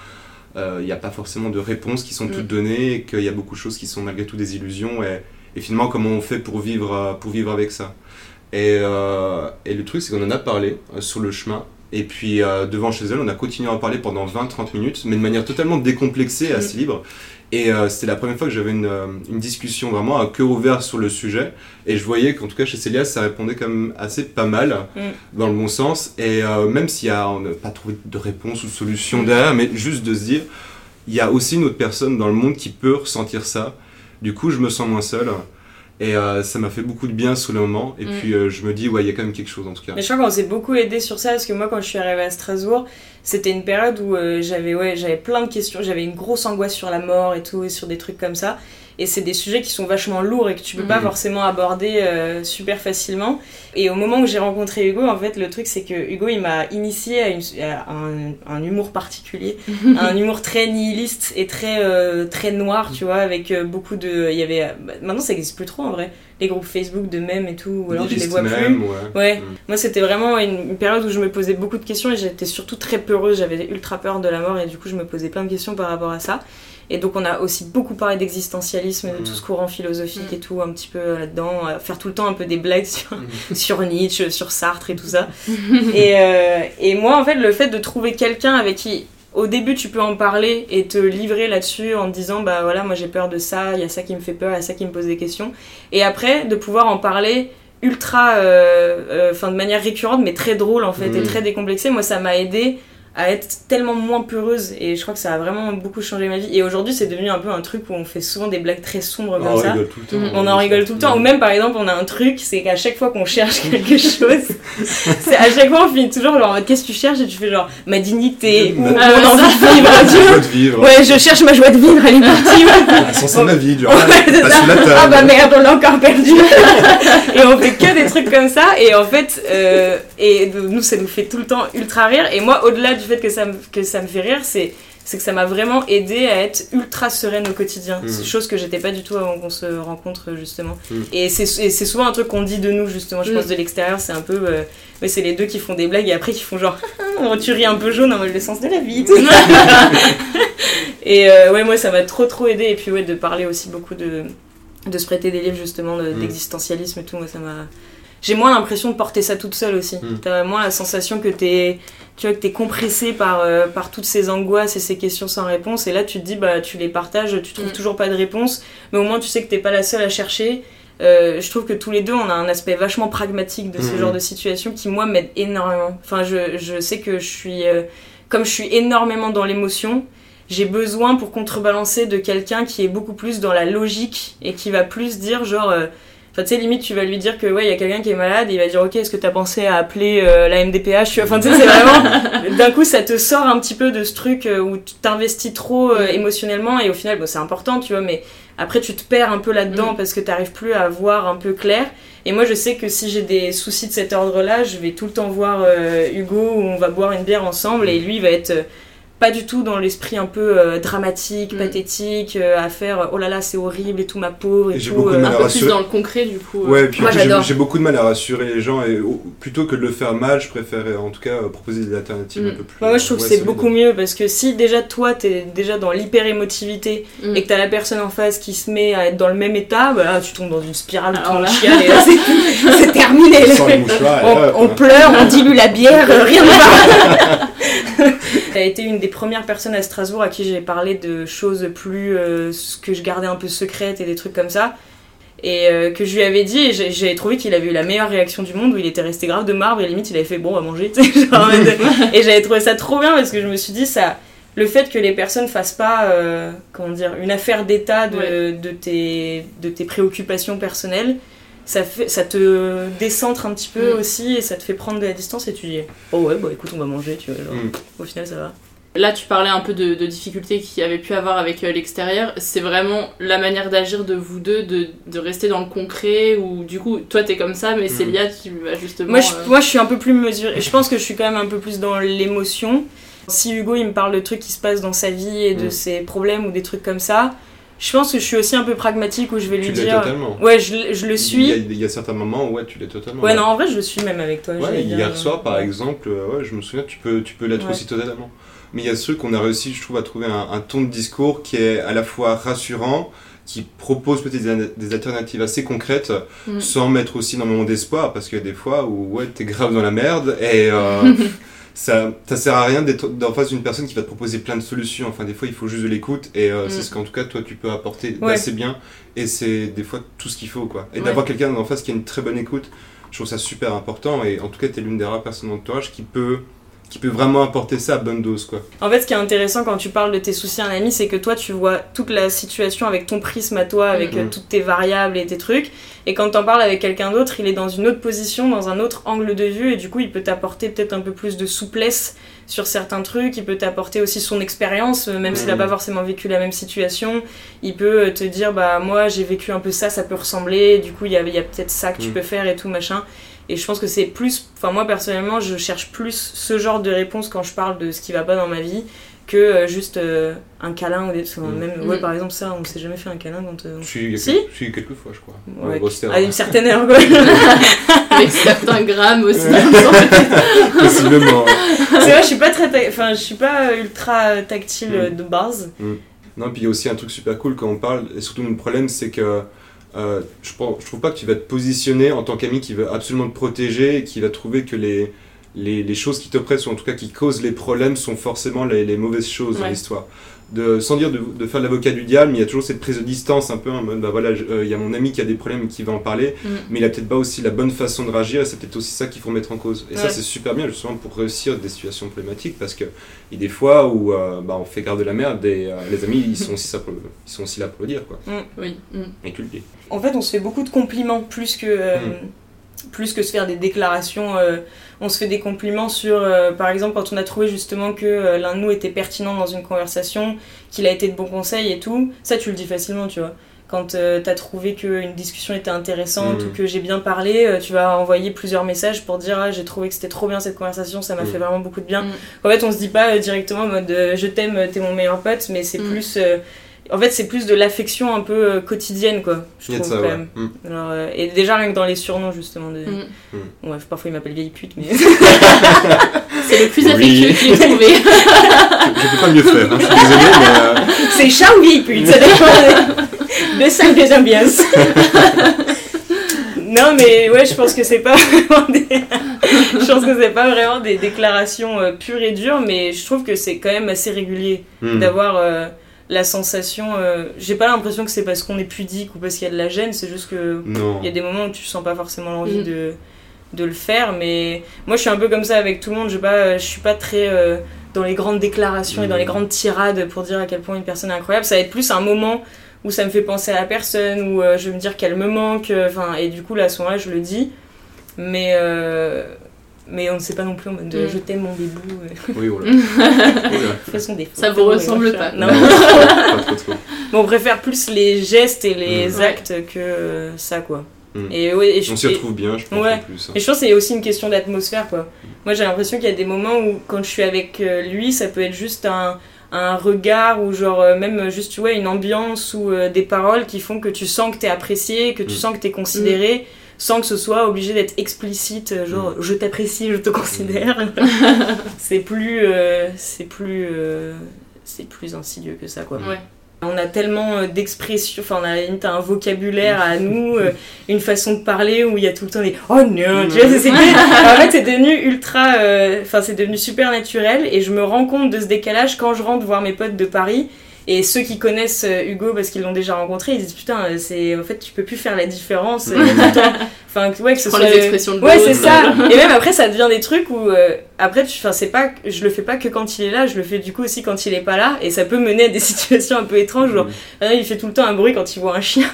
il n'y a pas forcément de réponses qui sont Mm. toutes données et qu'il y a beaucoup de choses qui sont malgré tout des illusions. Et, et finalement, comment on fait pour vivre, euh, pour vivre avec ça et, euh, et le truc, c'est qu'on en a parlé euh, sur le chemin. Et puis euh, devant chez elle, on a continué à en parler pendant 20-30 minutes, mais de manière totalement décomplexée, Mm. assez libre. Et euh, c'était la première fois que j'avais une, euh, une discussion vraiment à cœur ouvert sur le sujet. Et je voyais qu'en tout cas chez Célia, ça répondait quand même assez pas mal, Mm. dans le bon sens. Et euh, même s'il y a, on n'a pas trouvé de réponse ou de solution derrière, mais juste de se dire, il y a aussi une autre personne dans le monde qui peut ressentir ça. Du coup, je me sens moins seul. Et euh, ça m'a fait beaucoup de bien sur le moment. Et Mm. puis euh, je me dis, ouais, il y a quand même quelque chose en tout cas. Mais je crois qu'on s'est beaucoup aidé sur ça parce que moi, quand je suis arrivée à Strasbourg, c'était une période où euh, j'avais ouais, j'avais plein de questions, j'avais une grosse angoisse sur la mort et tout, et sur des trucs comme ça. Et c'est des sujets qui sont vachement lourds et que tu peux pas Mhm. forcément aborder euh, super facilement. Et au moment où j'ai rencontré Hugo, en fait, le truc c'est que Hugo il m'a initié à, une- à un, un humour particulier, un humour très nihiliste et très euh, très noir, tu vois, avec euh, beaucoup de. Il y avait. bah, maintenant ça existe plus trop en vrai, les groupes Facebook de mèmes et tout, ou alors je les vois plus. même, ouais. Ouais, Mm. moi c'était vraiment une, une période où je me posais beaucoup de questions et j'étais surtout très peureuse, j'avais ultra peur de la mort et du coup je me posais plein de questions par rapport à ça. Et donc on a aussi beaucoup parlé d'existentialisme, de Mm. tout ce courant philosophique et tout, un petit peu là-dedans, euh, faire tout le temps un peu des blagues sur, sur Nietzsche, sur Sartre et tout ça. et, euh, et moi en fait le fait de trouver quelqu'un avec qui au début tu peux en parler et te livrer là-dessus en te disant bah voilà moi j'ai peur de ça, il y a ça qui me fait peur, il y a ça qui me pose des questions. Et après de pouvoir en parler ultra, euh, euh, enfin de manière récurrente mais très drôle en fait et très décomplexée, moi ça m'a aidé à être tellement moins peureuse et je crois que ça a vraiment beaucoup changé ma vie et aujourd'hui c'est devenu un peu un truc où on fait souvent des blagues très sombres comme on ça rigole tout le temps. On en rigole tout le temps ou même par exemple on a un truc c'est qu'à chaque fois qu'on cherche quelque chose c'est à chaque fois on finit toujours genre qu'est-ce que tu cherches? Et tu fais genre ma dignité ou mon Ah, envie de vivre joie de vivre. ouais je cherche ma joie de vivre elle est partie Ah, sans ça, ma vie, genre, Ouais, ah, pas sous la table. Ah bah merde, on l'a encore perdu. et on fait que des trucs comme ça. Et en fait, euh, et nous, ça nous fait tout le temps ultra rire. Et moi, au-delà du fait que ça me, que ça me fait rire, c'est c'est que ça m'a vraiment aidé à être ultra sereine au quotidien. Mm. C'est chose que j'étais pas du tout avant qu'on se rencontre justement. Mm. Et c'est souvent un truc qu'on dit de nous justement. Je Mm. pense de l'extérieur, c'est un peu. euh, ouais, c'est les deux qui font des blagues et après qui font genre. tu ris un peu jaune en mode le sens de la vie. et euh, ouais, moi ça m'a trop trop aidé. Et puis ouais, de parler aussi beaucoup de de se prêter des livres justement de- Mm. d'existentialisme et tout, moi ça m'a. J'ai moins l'impression de porter ça toute seule aussi. Mm. T'as moins la sensation que t'es, tu vois, que t'es compressé par, euh, par toutes ces angoisses et ces questions sans réponse. Et là, tu te dis, bah, tu les partages, tu trouves Mm. toujours pas de réponse, mais au moins tu sais que t'es pas la seule à chercher. Euh, je trouve que tous les deux, on a un aspect vachement pragmatique de ce Mhm. genre de situation qui, moi, m'aide énormément. Enfin, je, je sais que je suis. euh, comme je suis énormément dans l'émotion, j'ai besoin pour contrebalancer de quelqu'un qui est beaucoup plus dans la logique et qui va plus dire, genre. euh, Enfin, tu sais, limite, tu vas lui dire que, ouais, il y a quelqu'un qui est malade, et il va dire, ok, est-ce que t'as pensé à appeler euh, la MDPH Enfin, tu sais, c'est vraiment. D'un coup, ça te sort un petit peu de ce truc euh, où tu t'investis trop euh, émotionnellement, et au final, bon, c'est important, tu vois, mais après, tu te perds un peu là-dedans Mm. parce que t'arrives plus à voir un peu clair. Et moi, je sais que si j'ai des soucis de cet ordre-là, je vais tout le temps voir euh, Hugo, où on va boire une bière ensemble, et lui, il va être. Pas du tout dans l'esprit un peu euh, dramatique, Mm. pathétique, euh, à faire oh là là c'est horrible et tout ma pauvre et, Et j'ai tout. beaucoup de euh, Un peu plus dans le concret, du coup. euh. Ouais, et puis j'ai- j'adore. j'ai beaucoup de mal à rassurer les gens et plutôt que de le faire mal, je préfère euh, en tout cas euh, proposer des alternatives Mm. un peu plus. Moi, je trouve que c'est beaucoup mieux parce que si déjà toi t'es déjà dans l'hyper émotivité Mm. et que t'as la personne en face qui se met à être dans le même état, bah là tu tombes dans une spirale où tout le Alors monde là. chiale et là c'est- c'est terminé. Sans les mouchoirs, et on, on pleure, on dilue la bière, rien ne va. T'as été une des premières personnes à Strasbourg à qui j'ai parlé de choses plus euh, que je gardais un peu secrètes et des trucs comme ça. Et euh, que je lui avais dit, et j'ai- trouvé qu'il avait eu la meilleure réaction du monde, où il était resté grave de marbre, et limite il avait fait bon, on va manger. genre et j'avais trouvé ça trop bien parce que je me suis dit, ça, le fait que les personnes fassent pas, euh, comment dire, une affaire d'état de, Ouais. de, tes, de tes préoccupations personnelles, ça, fait, ça te décentre un petit peu Mm. aussi et ça te fait prendre de la distance et tu dis, oh ouais, bon écoute, on va manger, tu vois, genre, Mm. au final ça va. Là, tu parlais un peu de, de difficultés qu'il y avait pu avoir avec euh, l'extérieur. C'est vraiment la manière d'agir de vous deux, de, de rester dans le concret, ou du coup, toi t'es comme ça, mais Mm. Célia, tu vas justement. Moi je, euh, moi, je suis un peu plus mesurée. Je pense que je suis quand même un peu plus dans l'émotion. Si Hugo, il me parle de trucs qui se passent dans sa vie et de Mm. ses problèmes ou des trucs comme ça, je pense que je suis aussi un peu pragmatique où je vais lui Tu dire. totalement. Ouais, je, je le Il y, a, suis. il y a certains moments où ouais, tu l'es totalement. Ouais, non, en vrai, je le suis même avec toi. Ouais, dire, hier euh, soir par ouais. exemple, euh, ouais, je me souviens, tu peux, tu peux l'être aussi totalement. Mais il y a ceux qu'on a réussi, je trouve, à trouver un, un ton de discours qui est à la fois rassurant, qui propose peut-être des, des alternatives assez concrètes, Mm. sans mettre aussi énormément d'espoir, parce qu'il y a des fois où ouais, t'es grave dans la merde et euh, ça, ça sert à rien d'être en face d'une personne qui va te proposer plein de solutions. Enfin, des fois, il faut juste de l'écoute et euh, Mm. c'est ce qu'en tout cas, toi, tu peux apporter Ouais. assez bien et c'est des fois tout ce qu'il faut, quoi. Et Ouais. d'avoir quelqu'un en face qui a une très bonne écoute, je trouve ça super important et en tout cas, t'es l'une des rares personnes dans l'entourage qui peut, qui peut vraiment apporter ça à bonne dose, quoi. En fait, ce qui est intéressant quand tu parles de tes soucis à un ami, c'est que toi, tu vois toute la situation avec ton prisme à toi, avec Mhm. euh, toutes tes variables et tes trucs. Et quand t'en parles avec quelqu'un d'autre, il est dans une autre position, dans un autre angle de vue, et du coup, il peut t'apporter peut-être un peu plus de souplesse sur certains trucs. Il peut t'apporter aussi son expérience, euh, même s'il n'a Mhm. pas forcément vécu la même situation. Il peut euh, te dire, bah moi, j'ai vécu un peu ça, ça peut ressembler. Du coup, il y a, il y a peut-être ça que tu Mhm. peux faire et tout machin. Et je pense que c'est plus, enfin moi personnellement, je cherche plus ce genre de réponse quand je parle de ce qui va pas dans ma vie que euh, juste euh, un câlin ou des Mm. même ouais Mm. par exemple ça on s'est jamais fait un câlin quand euh, Je suis, Si je suis quelques fois, je crois. ouais, à une certaine heure quoi. avec certains grammes aussi. Possiblement. c'est vrai je suis pas très ta- enfin je suis pas ultra tactile Mm. de base Non, puis il y a aussi un truc super cool quand on parle, et surtout le problème, c'est que euh, je, pense, je trouve pas que tu vas te positionner en tant qu'ami qui veut absolument te protéger et qui va trouver que les, les, les choses qui t'oppressent, ou en tout cas qui causent les problèmes, sont forcément les, les mauvaises choses dans Ouais. l'histoire. De, sans dire de, de faire l'avocat du diable, mais il y a toujours cette prise de distance un peu en mode, bah voilà, euh, il y a mon ami qui a des problèmes et qui va en parler, Mm. mais il a peut-être pas aussi la bonne façon de réagir, et c'est peut-être aussi ça qu'il faut mettre en cause. Et ça, c'est super bien, justement, pour réussir des situations problématiques, parce que il y a des fois où euh, bah, on fait garde de la merde, et euh, les amis, ils sont, aussi ça pour le- ils sont aussi là pour le dire, quoi. Oui. mm. Et tu le dis. en fait on se fait beaucoup de compliments plus que euh, plus que se faire des déclarations euh, on se fait des compliments sur euh, par exemple quand on a trouvé justement que euh, l'un de nous était pertinent dans une conversation qu'il a été de bons conseils et tout ça tu le dis facilement tu vois quand euh, t'as trouvé qu'une discussion était intéressante ou que j'ai bien parlé, euh, tu vas envoyer plusieurs messages pour dire ah, j'ai trouvé que c'était trop bien cette conversation, ça m'a Mhm. fait vraiment beaucoup de bien. Mhm. En fait, on se dit pas euh, directement en mode euh, je t'aime, t'es mon meilleur pote, mais c'est plus. En fait, c'est plus de l'affection un peu euh, quotidienne, quoi. Je trouve ça, quand ouais. même. Mm. Alors, euh, et déjà, rien que dans les surnoms, justement. De... Mm. Bon, bref, parfois, il m'appelle vieille pute, mais. C'est le plus Oui. affectueux que j'ai trouvé. Je, peux pas mieux faire, hein, je suis désolé, mais. euh, c'est chat ou vieille pute, ça dépend de, ça des ambiances. non, mais ouais, je pense que c'est pas vraiment des. je pense que c'est pas vraiment des déclarations euh, pures et dures, mais je trouve que c'est quand même assez régulier d'avoir euh, la sensation. euh, J'ai pas l'impression que c'est parce qu'on est pudique ou parce qu'il y a de la gêne, c'est juste que. Il y a des moments où tu sens pas forcément l'envie Mm. de, de le faire, mais moi je suis un peu comme ça avec tout le monde. Je, pas, je suis pas très euh, dans les grandes déclarations et dans Mm. les grandes tirades pour dire à quel point une personne est incroyable. Ça va être plus un moment où ça me fait penser à la personne, où euh, je vais me dire qu'elle me manque, euh, enfin, et du coup, là, à ce moment-là, je le dis. Mais, euh, mais on ne sait pas non plus en mode de Mm. je t'aime mon bébou. euh. Oui, voilà. Façon, des Ça vous ressemble pas. Non. Non, pas trop trop. Mais on préfère plus les gestes et les Mm. actes que euh, ça, quoi. Mm. Et, ouais, et je- On s'y et- retrouve bien, je pense, Ouais. en plus. hein. Et je pense que c'est aussi une question d'atmosphère, quoi. Moi, j'ai l'impression qu'il y a des moments où, quand je suis avec euh, lui, ça peut être juste un, un regard ou genre euh, même juste, tu vois, une ambiance ou euh, des paroles qui font que tu sens que t'es apprécié, que tu sens que t'es considéré, sans que ce soit obligé d'être explicite, euh, genre Mm. je t'apprécie, je te considère. c'est plus, euh, c'est plus, euh, c'est plus insidieux que ça, quoi. Ouais. On a tellement d'expressions, enfin on a un vocabulaire à nous, euh, une façon de parler où il y a tout le temps des oh non, tu vois, c'est- c'est- en fait c'est devenu ultra, enfin c'est devenu super naturel et je me rends compte de ce décalage quand je rentre voir mes potes de Paris et ceux qui connaissent euh, Hugo parce qu'ils l'ont déjà rencontré, ils disent putain euh, c'est en fait tu peux plus faire la différence, enfin ouais que ce soit les expressions de ouais c'est ça. Et même après ça devient des trucs où euh, après c'est pas je le fais pas que quand il est là je le fais du coup aussi quand il est pas là et ça peut mener à des situations un peu étranges genre ah, il fait tout le temps un bruit quand il voit un chien.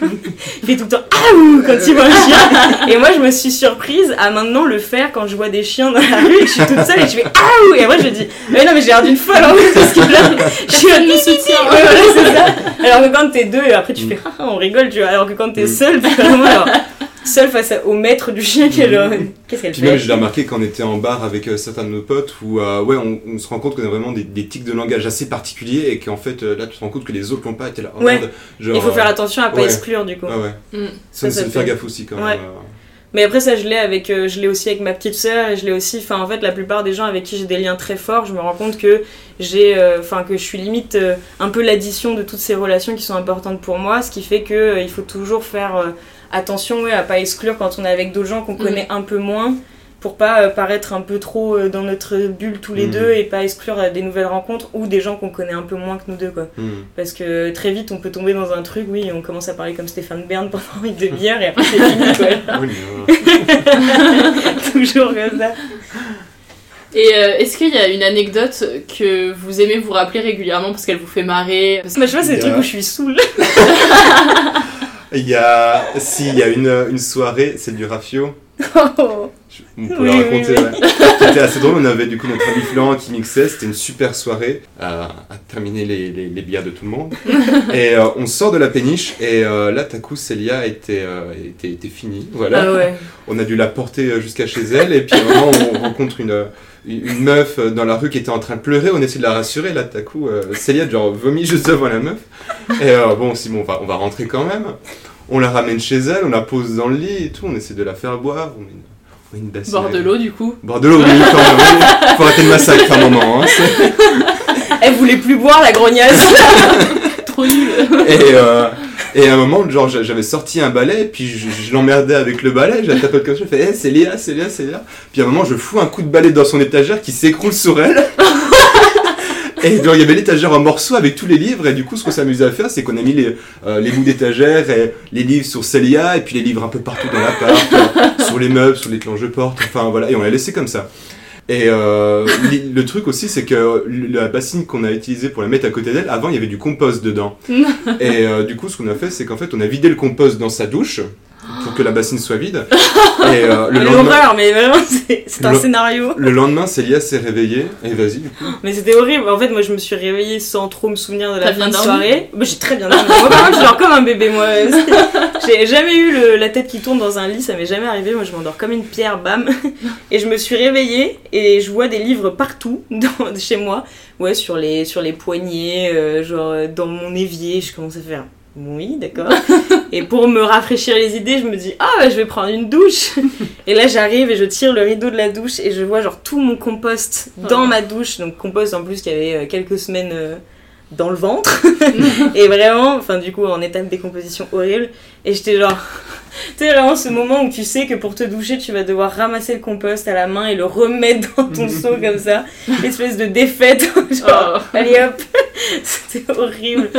Il fait tout le temps ah quand il voit un chien. Et moi je me suis surprise à maintenant le faire quand je vois des chiens dans la rue et que je suis toute seule et je fais ah et après je me dis mais non mais j'ai l'air d'une folle en fait parce que là je suis me soutient. Ouais, voilà, c'est ça. Alors que quand t'es deux, et après tu fais ah, on rigole, tu vois. Alors que quand t'es seul, t'es vraiment genre, seul face au maître du chien qui est genre qu'est-ce qu'elle Puis même, fait je l'ai remarqué quand on était en bar avec euh, certains de nos potes où euh, ouais, on, on se rend compte qu'on a vraiment des, des tics de langage assez particuliers et qu'en fait euh, là tu te rends compte que les autres l'ont pas été là. oh, Ouais. merde, genre, Il faut faire attention à pas ouais. exclure du coup. Ouais, ouais. Mm. Ça, Ça, c'est ça de faire fait- gaffe aussi quand même. Ouais. euh. Mais après ça je l'ai avec euh, je l'ai aussi avec ma petite sœur et je l'ai aussi enfin en fait la plupart des gens avec qui j'ai des liens très forts, je me rends compte que j'ai euh, enfin que je suis limite euh, un peu l'addition de toutes ces relations qui sont importantes pour moi, ce qui fait que euh, il faut toujours faire euh, attention ouais, à pas exclure quand on est avec d'autres gens qu'on connaît un peu moins pour pas euh, paraître un peu trop euh, dans notre bulle tous les Mhm. deux et pas exclure euh, des nouvelles rencontres ou des gens qu'on connaît un peu moins que nous deux quoi. Mm. Parce que très vite on peut tomber dans un truc, oui, on commence à parler comme Stéphane Bern pendant une demi-heure et après c'est fini quoi. Toujours comme ça. Et euh, est-ce qu'il y a une anecdote que vous aimez vous rappeler régulièrement parce qu'elle vous fait marrer? Parce... Bah, je vois, c'est des trucs où je suis saoule. Il y a, si, il y a une, une soirée, c'est du Rafio. Oh. On peut Oui, la raconter, oui. ouais. C'était assez drôle, on avait du coup notre ami Florent qui mixait, c'était une super soirée à, à terminer les, les, les bières de tout le monde. et euh, on sort de la péniche et euh, là, coup, Célia était, euh, était, était finie. Voilà. Ah ouais. On a dû la porter euh, jusqu'à chez elle et puis à un moment, on rencontre une, une meuf dans la rue qui était en train de pleurer, on essaie de la rassurer, là, d'un coup, euh, Célia genre vomit juste devant la meuf. Et euh, bon, si bon, on va, on va rentrer quand même. On la ramène chez elle, on la pose dans le lit et tout, on essaie de la faire boire. On met une, on met une bassine Boire de l'eau du coup Boire de l'eau, oui, quand même. Faut arrêter le massacre à un moment. hein, c'est- Elle voulait plus boire la grognasse. Trop nul et, euh, et à un moment, genre, j'a- j'avais sorti un balai, puis je, je l'emmerdais avec le balai, je la tapote comme ça, je fais, hé, c'est Léa, c'est Léa, c'est Léa. Puis à un moment, je fous un coup de balai dans son étagère qui s'écroule sur elle. Et genre, il y avait l'étagère en morceaux avec tous les livres, et du coup, ce qu'on s'amusait à faire, c'est qu'on a mis les, euh, les bouts d'étagère et les livres sur Célia, et puis les livres un peu partout dans l'appart, euh, sur les meubles, sur les planches de porte, enfin voilà, et on l'a laissé comme ça. Et euh, le truc aussi, c'est que la bassine qu'on a utilisée pour la mettre à côté d'elle, avant il y avait du compost dedans. Et euh, du coup, ce qu'on a fait, c'est qu'en fait, on a vidé le compost dans sa douche pour que la bassine soit vide. Et euh, le, lendemain, L'horreur, mais vraiment, c'est un Le- scénario. le lendemain, Célia s'est réveillée. Et vas-y, du coup. Mais c'était horrible. En fait, moi, je me suis réveillée sans trop me souvenir de la fin de soirée. Bah, j'ai très bien dormi. Moi, je dors comme un bébé, moi. J'ai jamais eu le- la tête qui tourne dans un lit, ça m'est jamais arrivé. Moi, je m'endors comme une pierre, bam. Et je me suis réveillée et je vois des livres partout dans, chez moi. Ouais, sur les, sur les poignets, euh, genre dans mon évier. Je commence à faire. Oui, d'accord. Et pour me rafraîchir les idées, je me dis ah bah, je vais prendre une douche. Et là j'arrive et je tire le rideau de la douche et je vois genre tout mon compost dans ma douche, donc compost en plus qui avait euh, quelques semaines euh, dans le ventre et vraiment, enfin du coup en état de décomposition horrible. Et j'étais genre, tu sais vraiment ce moment où tu sais que pour te doucher tu vas devoir ramasser le compost à la main et le remettre dans ton seau comme ça, espèce de défaite, genre Oh. allez hop, c'était horrible.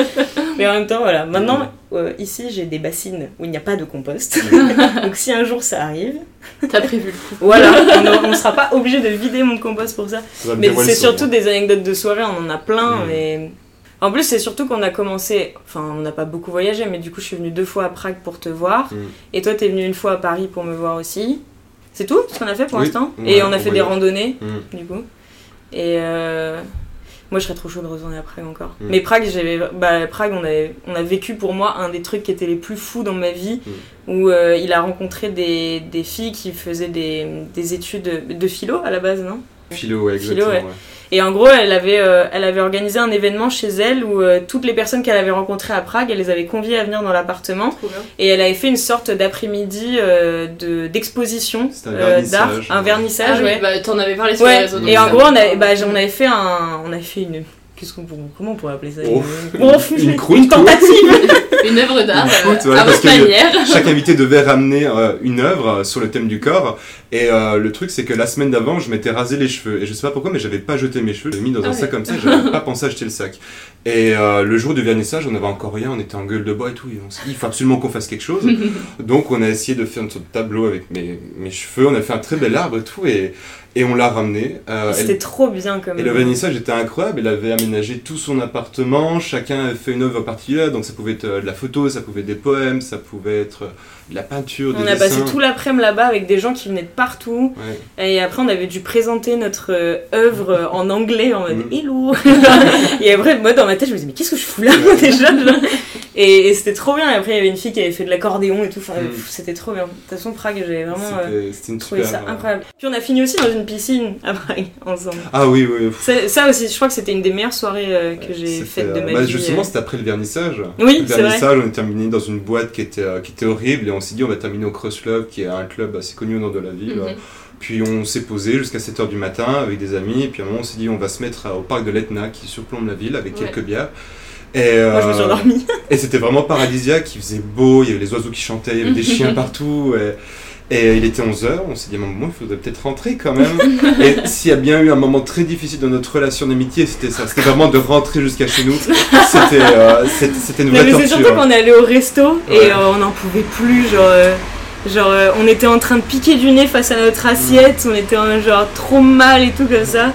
Mais en même temps voilà, maintenant euh, ici j'ai des bassines où il n'y a pas de compost, donc si un jour ça arrive, T'as prévu le coup. voilà, on ne sera pas obligé de vider mon compost pour ça. Mais c'est surtout des anecdotes de soirée, on en a plein, Mm. mais En plus, c'est surtout qu'on a commencé. Enfin, on n'a pas beaucoup voyagé, mais du coup, je suis venue deux fois à Prague pour te voir. Mm. Et toi, t'es venu une fois à Paris pour me voir aussi. C'est tout ce qu'on a fait pour Oui. l'instant Ouais, Et on a on fait des randonnées, Mm. du coup. Et euh, moi, je serais trop chaud de retourner à Prague encore. Mm. Mais Prague, j'avais, bah, Prague, on, avait, on a vécu pour moi un des trucs qui étaient les plus fous dans ma vie, où euh, il a rencontré des, des filles qui faisaient des, des études de philo à la base, non? Philo, ouais, Philo, exactement. ouais. ouais. Et en gros, elle avait, euh, elle avait organisé un événement chez elle où euh, toutes les personnes qu'elle avait rencontrées à Prague, elle les avait conviées à venir dans l'appartement. Et elle avait fait une sorte d'après-midi euh, de- d'exposition euh, d'art, vernissage, un ouais. vernissage, Ah oui, bah, t'en avais parlé sur Ouais, les réseaux. Et en gros, on me- avait, bah, on avait fait un, on avait fait une, qu'est-ce qu'on, comment on pourrait appeler ça? Oh, une, une- une croûte, une tentative. Une œuvre d'art Une euh, croûte, voilà, à votre manière. chaque invité devait ramener euh, une œuvre sur le thème du corps. Et euh, le truc, c'est que la semaine d'avant, je m'étais rasé les cheveux. Et je sais pas pourquoi, mais j'avais pas jeté mes cheveux. Je les mis dans Ah un oui. sac comme ça. J'avais pas pensé à acheter le sac. Et euh, le jour du vernissage, on avait encore rien. On était en gueule de bois et tout. Et on s'est dit, il faut absolument qu'on fasse quelque chose. Donc, on a essayé de faire une sorte de tableau avec mes, mes cheveux. On a fait un très bel arbre et tout. Et, et on l'a ramené. Euh, C'était trop bien comme. et le vernissage était incroyable, elle avait aménagé tout son appartement, chacun avait fait une œuvre particulière, donc ça pouvait être de la photo, ça pouvait être des poèmes, ça pouvait être la peinture, des On a passé tout l'après-midi là-bas avec des gens qui venaient de partout. Ouais. Et après, on avait dû présenter notre euh, œuvre euh, en anglais, en mode Mm. Hello Et après, moi, dans ma tête, je me disais, mais qu'est-ce que je fous là, déjà genre Et, et c'était trop bien. Et après, il y avait une fille qui avait fait de l'accordéon et tout. Enfin, Mm. c'était trop bien. De toute façon, Prague, j'avais vraiment euh, C'était- C'était une trouvé super. ça incroyable. Puis on a fini aussi dans une piscine à Prague, ensemble. Ah oui, oui. Ça, ça aussi, je crois que c'était une des meilleures soirées euh, que j'ai faites de ma bah, vie. Justement, c'était après le vernissage. Oui, Le c'est vrai. vernissage, on est terminé dans une boîte qui était, qui était horrible et on s'est dit on va terminer au Cross Club, qui est un club assez connu au nord de la ville. Mhm. Puis on s'est posé jusqu'à 7h du matin avec des amis, et puis à un moment on s'est dit on va se mettre au parc de l'Etna qui surplombe la ville avec Ouais. quelques bières. Et, Moi, je me suis euh, endormie. Et c'était vraiment paradisiaque, il faisait beau, il y avait les oiseaux qui chantaient, il y avait des chiens partout. Et, et il était 11h, on s'est dit, bon, il faudrait peut-être rentrer quand même. et s'il y a bien eu un moment très difficile dans notre relation d'amitié, c'était ça. C'était vraiment de rentrer jusqu'à chez nous. C'était euh, une vraie mais c'est torture. surtout qu'on est allé au resto Ouais. et euh, on n'en pouvait plus. Genre, euh, genre euh, on était en train de piquer du nez face à notre assiette, on était en, genre trop mal et tout comme ça.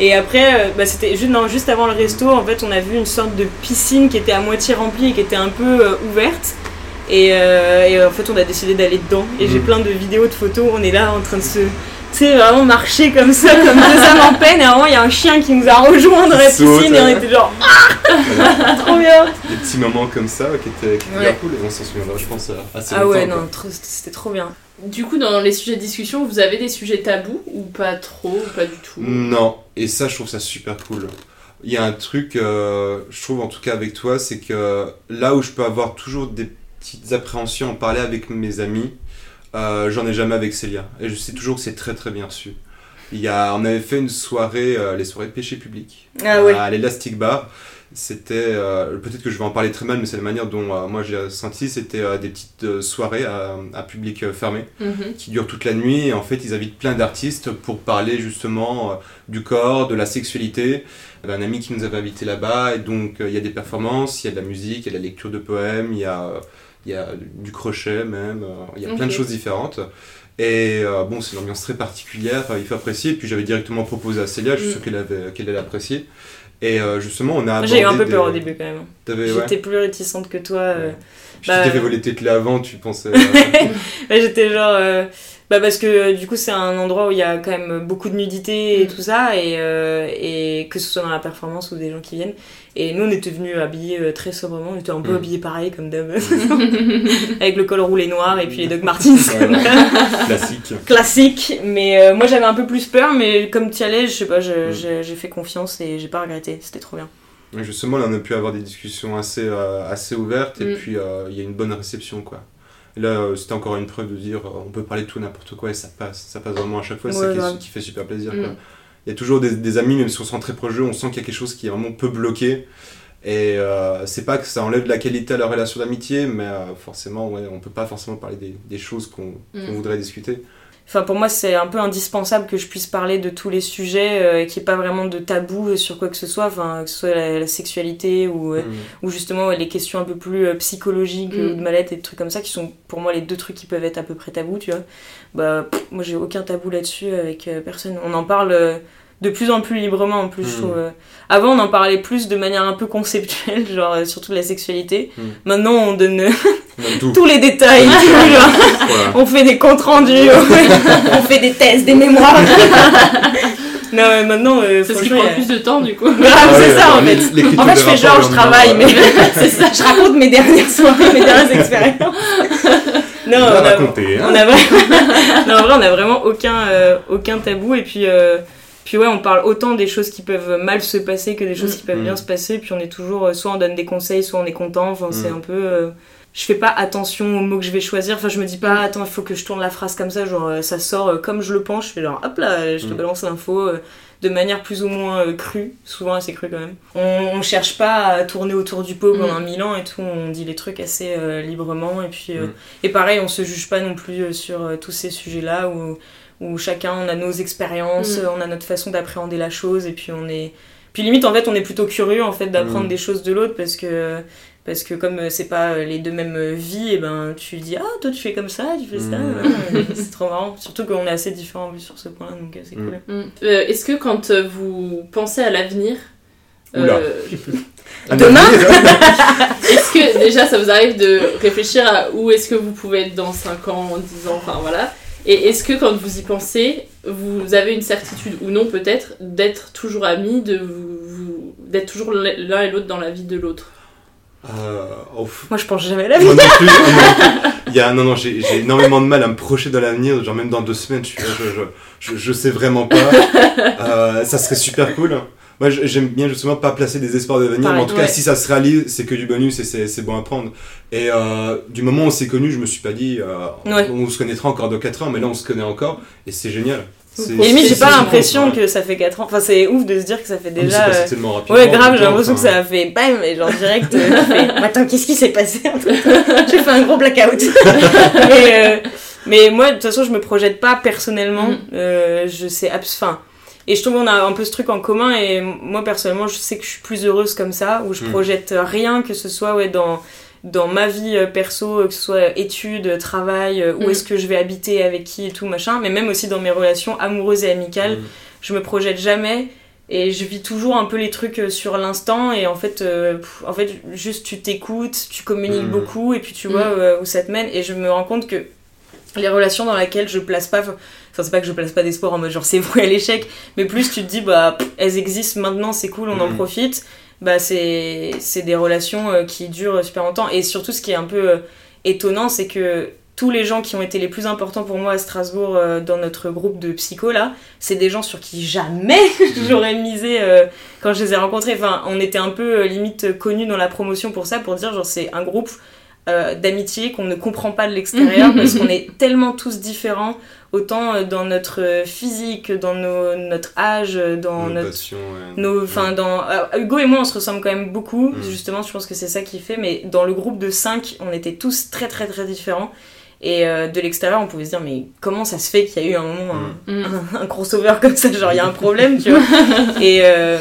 Et après, euh, bah, c'était juste, non, juste avant le resto, en fait, on a vu une sorte de piscine qui était à moitié remplie et qui était un peu euh, ouverte. Et, euh, et, en fait, on a décidé d'aller dedans. Et j'ai Mm. plein de vidéos, de photos. On est là en train de se. Tu sais, vraiment marcher comme ça, comme deux âmes en peine. Et à un moment, il y a un chien qui nous a rejoint dans la piscine et on était genre. Ah Trop bien! Des petits moments comme ça qui étaient, qui étaient Ouais. bien cool et on s'en souviendra, je pense, assez Ah ouais, non, c'était trop bien. Du coup, dans les sujets de discussion, vous avez des sujets tabous ou pas trop, ou pas du tout? Non, et ça, je trouve ça super cool. Il y a un truc, euh, je trouve en tout cas avec toi, c'est que là où je peux avoir toujours des petites appréhensions en parler avec mes amis, euh, j'en ai jamais avec Célia. Et je sais toujours que c'est très très bien reçu. Il y a, on avait fait une soirée, euh, les soirées péché public, Ah ouais. à l'Elastic Bar. C'était, euh, peut-être que je vais en parler très mal, mais c'est la manière dont moi j'ai senti. C'était des petites soirées à, à public fermé Mhm. qui durent toute la nuit. Et en fait, ils invitent plein d'artistes pour parler justement du corps, de la sexualité. Il y avait un ami qui nous avait invités là-bas, et donc euh, il y a des performances, il y a de la musique, il y a de la lecture de poèmes, il y a, euh, il y a du crochet même, euh, il y a plein de choses différentes. Et euh, bon, c'est une ambiance très particulière, il faut apprécier. Et puis j'avais directement proposé à Célia, je suis Mm. sûr qu'elle avait- qu'elle allait apprécier. Et euh, justement, on a J'ai eu un peu peur au début quand même. Ouais. J'étais plus réticente que toi. euh, Puis bah, tu t'es fait voler tes clés avant, tu pensais. ouais, J'étais genre. Bah parce que euh, du coup c'est un endroit où il y a quand même beaucoup de nudité et Mm. tout ça et, euh, et que ce soit dans la performance ou des gens qui viennent et nous on était venus habillés euh, très sobrement on était un peu Mm. habillés pareil comme d'hab avec le col roulé noir et puis les Doc Martens Voilà. Classique. classique mais euh, moi j'avais un peu plus peur mais comme tu allais je sais pas je- Mm. j'ai fait confiance et j'ai pas regretté c'était trop bien Justement, là, on a pu avoir des discussions assez, euh, assez ouvertes et Mm. puis euh, il y a une bonne réception, quoi. Là, euh, c'était encore une preuve de dire euh, on peut parler de tout n'importe quoi et ça passe. Ça passe vraiment à chaque fois, Ouais, c'est ça qui- fait super plaisir, Mm. quoi. Il y a toujours des, des amis, même si on se sent très proche d'eux, on sent qu'il y a quelque chose qui vraiment peut bloquer. Et euh, c'est pas que ça enlève de la qualité à la relation d'amitié, mais euh, forcément, ouais, on peut pas forcément parler des, des choses qu'on Mm. qu'on voudrait discuter. Enfin, pour moi, c'est un peu indispensable que je puisse parler de tous les sujets euh, et qu'il n'y ait pas vraiment de tabou sur quoi que ce soit, enfin, que ce soit la, la sexualité ou, euh, Mm. ou justement ouais, les questions un peu plus euh, psychologiques Mm. ou de mal-être et des trucs comme ça qui sont pour moi les deux trucs qui peuvent être à peu près tabous, tu vois. Bah, pff, moi, j'ai aucun tabou là-dessus avec euh, personne. On en parle. De plus en plus librement en plus, je Mm. trouve. euh. Avant, on en parlait plus de manière un peu conceptuelle, genre euh, surtout de la sexualité. Mm. Maintenant, on donne euh, tous les détails, tout, genre. Voilà. on fait des comptes rendus, on fait, des thèses, des mémoires. non, mais maintenant, euh, C'est ce qui prend plus de temps du coup. Ah c'est ouais, ça en fait. En fait, je fais genre, je le travaille, mais c'est ça, je raconte mes dernières soirées, mes dernières expériences. Non, on a, raconté, hein. on a vraiment, non, en vrai, on a vraiment aucun, euh, aucun tabou et puis, euh, puis ouais, on parle autant des choses qui peuvent mal se passer que des choses qui peuvent Mm. bien se passer. Puis on est toujours, euh, soit on donne des conseils, soit on est content. Enfin, c'est Mm. un peu. euh, je fais pas attention aux mots que je vais choisir. Enfin, je me dis Mm. pas, attends, il faut que je tourne la phrase comme ça. Genre, euh, ça sort euh, comme je le pense. Je fais genre, hop là, je te Mm. balance l'info. euh, de manière plus ou moins euh, crue, souvent assez crue quand même. On, on cherche pas à tourner autour du pot pendant Mm. mille ans et tout, on dit les trucs assez euh, librement et puis euh, Mm. et pareil, on se juge pas non plus euh, sur euh, tous ces sujets-là où, où chacun on a nos expériences, Mm. on a notre façon d'appréhender la chose et puis on est puis limite en fait on est plutôt curieux en fait d'apprendre Mm. des choses de l'autre parce que parce que comme c'est pas les deux mêmes vies et ben tu dis ah toi tu fais comme ça tu fais ça Mm. c'est trop marrant surtout qu'on est assez différents sur ce point-là donc euh, c'est cool. Euh, Est-ce que quand euh, vous pensez à l'avenir, euh, Demain est-ce que déjà ça vous arrive de réfléchir à où est-ce que vous pouvez être dans 5 ans, 10 ans, enfin voilà Et est-ce que quand vous y pensez, vous avez une certitude ou non peut-être d'être toujours amis, de vous, vous- d'être toujours l'un et l'autre dans la vie de l'autre? Euh, moi je pense jamais à la vie Moi non plus, moi non plus. Il y a, non, non, j'ai j'ai énormément de mal à me projeter dans l'avenir. Genre, même dans deux semaines, je, suis je, je, je sais vraiment pas. Euh, ça serait super cool. Moi, j'aime bien justement pas placer des espoirs d'avenir, mais en tout cas, si ça se réalise, c'est que du bonus et c'est bon à prendre. Et euh, du moment où on s'est connus, je me suis pas dit, euh, Ouais. on, on se connaîtra encore dans 4 ans, mais là, on se connaît encore et c'est génial. Et limite, j'ai pas l'impression que ça fait 4 ans. Enfin, c'est ouf de se dire que ça fait Ah, mais déjà. euh, tellement rapidement, Ouais, grave, j'ai l'impression que ça a fait bam, et genre direct. euh, fait, Attends, qu'est-ce qui s'est passé J'ai fait un gros blackout. mais, euh, mais moi, de toute façon, je me projette pas personnellement. Euh, je sais. Enfin. Et je trouve qu'on a un peu ce truc en commun, et moi, personnellement, je sais que je suis plus heureuse comme ça, où je Mhm. projette rien, que ce soit ouais, dans dans ma vie euh, perso, que ce soit études, travail, euh, où Mhm. est-ce que je vais habiter, avec qui et tout, machin, mais même aussi dans mes relations amoureuses et amicales, Mm. je me projette jamais et je vis toujours un peu les trucs euh, sur l'instant et en fait euh, en fait juste tu t'écoutes tu communiques Mhm. beaucoup et puis tu vois euh, où ça te mène et je me rends compte que les relations dans lesquelles je place pas enfin c'est pas que je place pas d'espoir en mode genre c'est voué à l'échec mais plus tu te dis bah elles existent maintenant c'est cool on en Mhm. profite bah c'est c'est des relations euh, qui durent super longtemps et surtout ce qui est un peu euh, étonnant c'est que tous les gens qui ont été les plus importants pour moi à Strasbourg euh, dans notre groupe de psycho là, c'est des gens sur qui jamais j'aurais misé euh, quand je les ai rencontrés. Enfin, on était un peu euh, limite connus dans la promotion pour ça, pour dire genre c'est un groupe euh, d'amitié qu'on ne comprend pas de l'extérieur parce qu'on est tellement tous différents, autant euh, dans notre physique, dans nos- notre âge, euh, dans Nos notre passions, ouais. nos, enfin dans euh, Hugo et moi on se ressemble quand même beaucoup Mm. justement je pense que c'est ça qui fait mais dans le groupe de 5 on était tous très très très différents et euh, de l'extérieur on pouvait se dire mais comment ça se fait qu'il y a eu un moment un, Mm. un, un crossover comme ça genre il y a un problème tu vois et euh,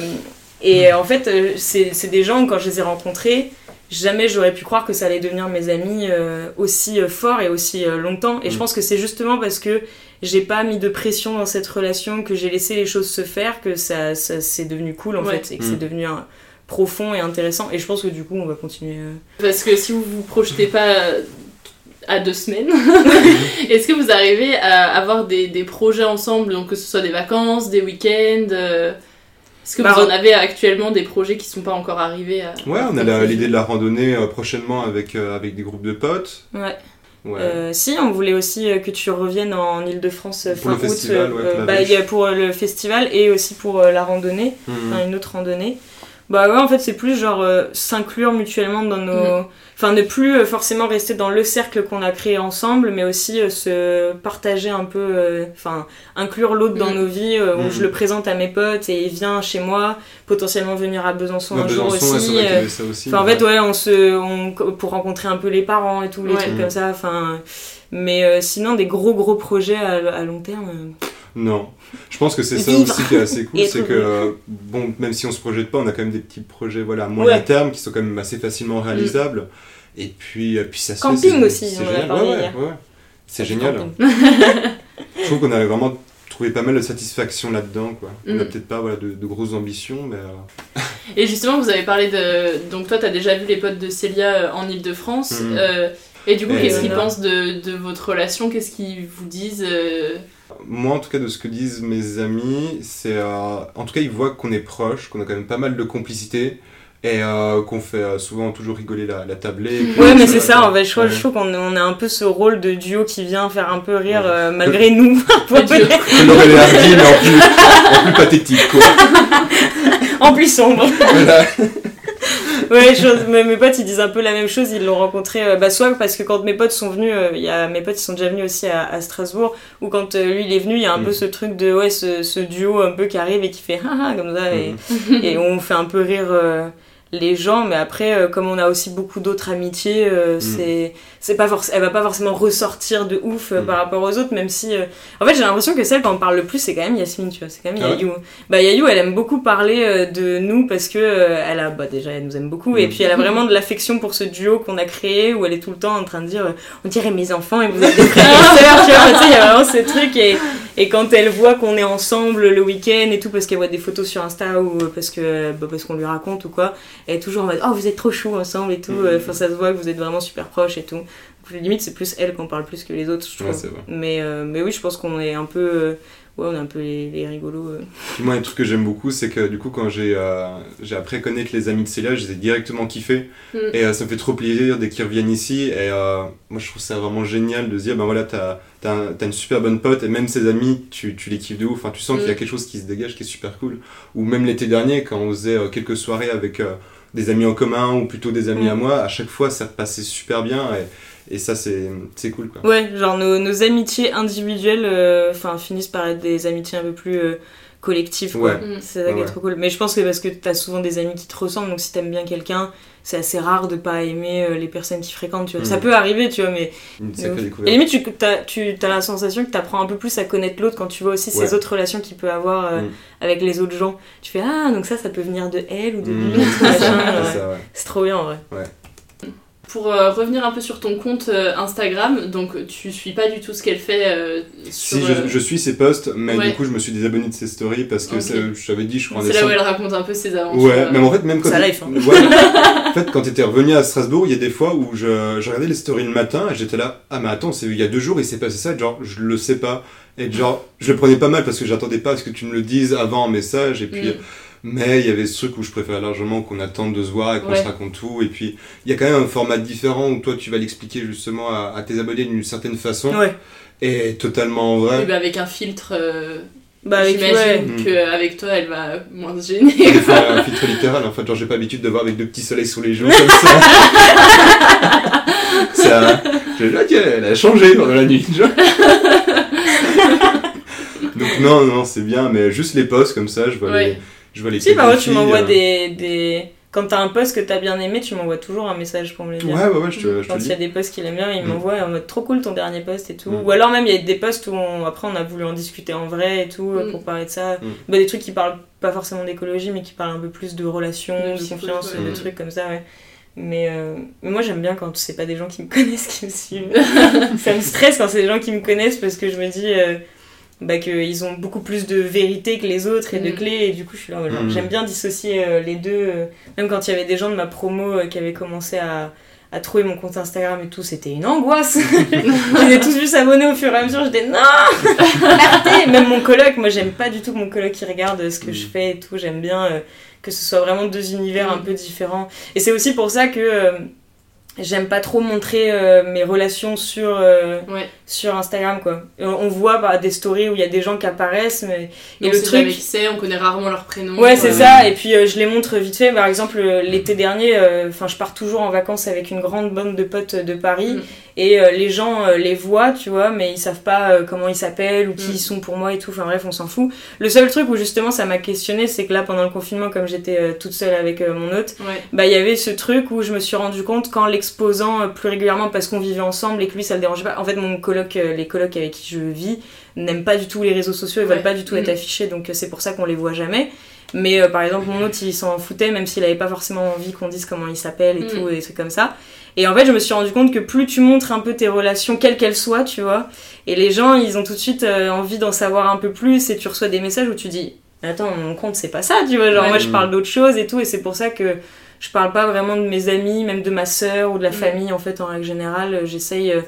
et en fait c'est c'est des gens quand je les ai rencontrés jamais j'aurais pu croire que ça allait devenir mes amis euh, aussi euh, fort et aussi euh, longtemps et je Mm. pense que c'est justement parce que j'ai pas mis de pression dans cette relation, que j'ai laissé les choses se faire, que ça, ça c'est devenu cool en Ouais. fait, et que Mm. c'est devenu un- profond et intéressant. Et je pense que du coup, on va continuer. euh. Parce que si vous vous projetez pas à deux semaines, est-ce que vous arrivez à avoir des, des projets ensemble, donc que ce soit des vacances, des week-ends euh, Est-ce que Bah, vous en avez actuellement des projets qui sont pas encore arrivés à... Ouais, on a l'idée de la randonnée euh, prochainement avec, euh, avec des groupes de potes. Ouais. Ouais. Euh, si, on voulait aussi euh, que tu reviennes en Ile-de-France euh, fin le août, festival, ouais, euh, bah, pour le festival et aussi pour euh, la randonnée, enfin, une autre randonnée. Bah ouais, en fait, c'est plus genre euh, s'inclure mutuellement dans nos. Mhm. Enfin, ne plus euh, forcément rester dans le cercle qu'on a créé ensemble, mais aussi euh, se partager un peu. euh, Enfin, inclure l'autre dans Mhm. nos vies, euh, où Mhm. je le présente à mes potes et il vient chez moi, potentiellement venir à Besançon Ouais, un jour Besançon, ouais, aussi. euh, avait ça aussi. Enfin, en fait, ouais, on se, on, pour rencontrer un peu les parents et tout, les Ouais. trucs Mhm. comme ça. Enfin, mais euh, sinon, des gros gros projets à, à long terme. euh, Non. Je pense que c'est ça aussi qui est assez cool, c'est que, euh, bon, même si on se projette pas, on a quand même des petits projets voilà, à moyen Ouais. terme qui sont quand même assez facilement réalisables. Et puis, euh, puis ça se Camping aussi, c'est on en a génial. parlé Ouais, ouais. C'est génial. Je trouve qu'on a vraiment trouvais pas mal de satisfaction là-dedans. Quoi. On n'a Mm. peut-être pas voilà, de, de grosses ambitions, mais euh, Et justement, vous avez parlé de. Donc, toi, t'as déjà vu les potes de Célia en Ile-de-France. Euh, et du coup, qu'est-ce qu'ils pensent de, de votre relation? Qu'est-ce qu'ils vous disent euh, moi, en tout cas, de ce que disent mes amis, c'est. euh, en tout cas, ils voient qu'on est proches, qu'on a quand même pas mal de complicité. Et euh, qu'on fait euh, souvent toujours rigoler la, la tablée. Ouais, mais c'est ça, en fait, je trouve, Ouais. je trouve qu'on on a un peu ce rôle de duo qui vient faire un peu rire euh, malgré nous. Et Hardy, mais en plus, en plus pathétique, quoi. en plus sombre. Voilà. Ouais, je- mes, mes potes ils disent un peu la même chose, ils l'ont rencontré euh, bah, soit parce que quand mes potes sont venus, euh, il y a, mes potes ils sont déjà venus aussi à, à Strasbourg, ou quand euh, lui il est venu, il y a un Mm. peu ce truc de ouais, ce, ce duo un peu qui arrive et qui fait haha comme ça, et, Mhm. et on fait un peu rire euh, les gens, mais après, euh, comme on a aussi beaucoup d'autres amitiés, euh, Mm. c'est c'est pas forc- elle va pas forcément ressortir de ouf euh, Mm. par rapport aux autres, même si. euh, En fait, j'ai l'impression que celle quand on parle le plus, c'est quand même Yasmine, tu vois, c'est quand même Ah ouais Yayou. Bah, Yayou, elle aime beaucoup parler euh, de nous parce que euh, elle a, bah, déjà, elle nous aime beaucoup, et Mm. puis elle a vraiment de l'affection pour ce duo qu'on a créé où elle est tout le temps en train de dire, on dirait mes enfants et vous êtes des frères et sœurs, tu vois, il y a vraiment ce truc, et, et quand elle voit qu'on est ensemble le week-end et tout, parce qu'elle voit des photos sur Insta ou euh, parce que bah, parce qu'on lui raconte ou quoi, elle est toujours en mode, oh, vous êtes trop chou ensemble et tout, Mm. euh, enfin, ça se voit que vous êtes vraiment super proches et tout. Donc, limite, c'est plus elle qu'on parle plus que les autres, je trouve. Ouais, mais, euh, mais oui, je pense qu'on est un peu. Ouais, on est un peu les, les rigolos. euh. Moi, un truc que j'aime beaucoup, c'est que du coup, quand j'ai euh, j'ai appris à connaître les amis de Célia, je les ai directement kiffés. Mm. Et euh, ça me fait trop plaisir dès qu'ils reviennent ici. Et moi, je trouve ça vraiment génial de se dire, ben voilà, t'as as, une super bonne pote, et même ses amis, tu, tu les kiffes de ouf. Enfin, tu sens qu'il y a Mm. quelque chose qui se dégage qui est super cool. Ou même l'été dernier, quand on faisait quelques soirées avec des amis en commun, ou plutôt des amis Mm. à moi, à chaque fois, ça passait super bien. Et, et ça, c'est c'est cool, quoi. Ouais, genre nos, nos amitiés individuelles euh, enfin finissent par être des amitiés un peu plus euh, collectives. Quoi. Ouais. Mm. C'est ça qui Ouais. est trop cool. Mais je pense que parce que t'as souvent des amis qui te ressemblent, donc si t'aimes bien quelqu'un, c'est assez rare de pas aimer euh, les personnes qui fréquentent. Tu vois. Mm. Ça peut arriver, tu vois, mais. Et limite, tu as, tu as la sensation que t'apprends un peu plus à connaître l'autre quand tu vois aussi Ouais. ces autres relations qu'il peut avoir euh, Mm. avec les autres gens. Tu fais Ah, donc ça, ça peut venir de elle ou de Mm. lui. C'est ouais. ouais. Trop bien en vrai. Pour euh, revenir un peu sur ton compte euh, Instagram, donc tu suis pas du tout ce qu'elle fait euh, sur. Si, je, je suis ses posts, mais Ouais. du coup, je me suis désabonné de ses stories parce que Ok. c'est- je t'avais dit, je crois, C'est là où elle raconte un peu ses aventures. Ouais, même en fait, même quand. Sa life, hein. Ouais. en fait, quand t'étais revenu à Strasbourg, il y a des fois où je, je regardais les stories le matin et j'étais là, ah, mais attends, c'est il y a deux jours, il s'est passé ça, et genre, je le sais pas. Et genre, je le prenais pas mal parce que j'attendais pas à ce que tu me le dises avant en message, et puis. Mm. Mais il y avait ce truc où je préférais largement qu'on attende de se voir et qu'on Ouais. se raconte tout. Et puis, il y a quand même un format différent où toi, tu vas l'expliquer justement à, à tes abonnés d'une certaine façon. Ouais. Et totalement vrai. Oui, bah, avec un filtre. euh, Bah, avec, J'imagine ouais. Mm. qu'avec toi, elle va moins se gêner. Des fois, un filtre littéral, en fait, genre j'ai pas l'habitude de voir avec deux petits soleils sous les joues comme ça. ça je dis, ok, elle a changé pendant la nuit. genre. Donc non, non, c'est bien, mais juste les posts comme ça, je vois Ouais. les, je vois les Si, parfois tu filles, m'envoies euh, des, des. Quand t'as un post que t'as bien aimé, tu m'envoies toujours un message pour me le dire. Ouais, ouais, ouais, je te, je te Quand il y a des posts qu'il aime bien, il Mm. m'envoie en mode trop cool ton dernier post et tout. Mm. Ou alors même il y a des posts où on- après on a voulu en discuter en vrai et tout euh, Mm. pour parler de ça. Bah, des trucs qui parlent pas forcément d'écologie mais qui parlent un peu plus de relations, De confiance, ouais. de trucs comme ça, ouais. Mais, euh, mais moi j'aime bien quand c'est pas des gens qui me connaissent qui me suivent. ça me stresse quand c'est des gens qui me connaissent parce que je me dis euh, bah, qu'ils ont beaucoup plus de vérité que les autres et de Mm. clés et du coup je suis là Mm. j'aime bien dissocier euh, les deux euh, même quand il y avait des gens de ma promo euh, qui avaient commencé à, à trouver mon compte Instagram et tout c'était une angoisse ils avaient tous vu s'abonner au fur et à mesure j'étais non arrêtez même mon coloc moi j'aime pas du tout que mon coloc il regarde ce que Mm. je fais et tout j'aime bien euh, que ce soit vraiment deux univers un Mm. peu différents et c'est aussi pour ça que euh, j'aime pas trop montrer euh, mes relations sur euh, Ouais. sur Instagram quoi. On voit bah, des stories où il y a des gens qui apparaissent mais Et on le truc c'est, on connaît rarement leur prénom. Ouais, c'est ça. Et puis euh, je les montre vite fait. Par exemple, euh, l'été dernier, euh, enfin, je pars toujours en vacances avec une grande bande de potes de Paris. Mm. Et euh, les gens euh, les voient, tu vois, mais ils savent pas euh, comment ils s'appellent ou qui Mm. ils sont pour moi et tout. Enfin bref, on s'en fout. Le seul truc où justement ça m'a questionné, c'est que là, pendant le confinement, comme j'étais toute seule avec mon hôte, Ouais. bah il y avait ce truc où je me suis rendu compte qu'en l'exposant plus régulièrement parce qu'on vivait ensemble et que lui ça le dérangeait pas. En fait, mon coloc, les colocs avec qui je vis n'aiment pas du tout les réseaux sociaux, ils Ouais. veulent pas du tout être Mm. affichés, donc c'est pour ça qu'on les voit jamais. Mais euh, par exemple, mon autre, il s'en foutait, même s'il avait pas forcément envie qu'on dise comment il s'appelle et Mm. tout, et des trucs comme ça. Et en fait, je me suis rendu compte que plus tu montres un peu tes relations, quelles qu'elles soient, tu vois, et les gens, ils ont tout de suite euh, envie d'en savoir un peu plus, et tu reçois des messages où tu dis, attends, mon compte, c'est pas ça, tu vois, genre Ouais. moi, je parle d'autre chose et tout, et c'est pour ça que je parle pas vraiment de mes amis, même de ma sœur ou de la Mm. famille, en fait, en règle générale. Euh, J'essaye. euh,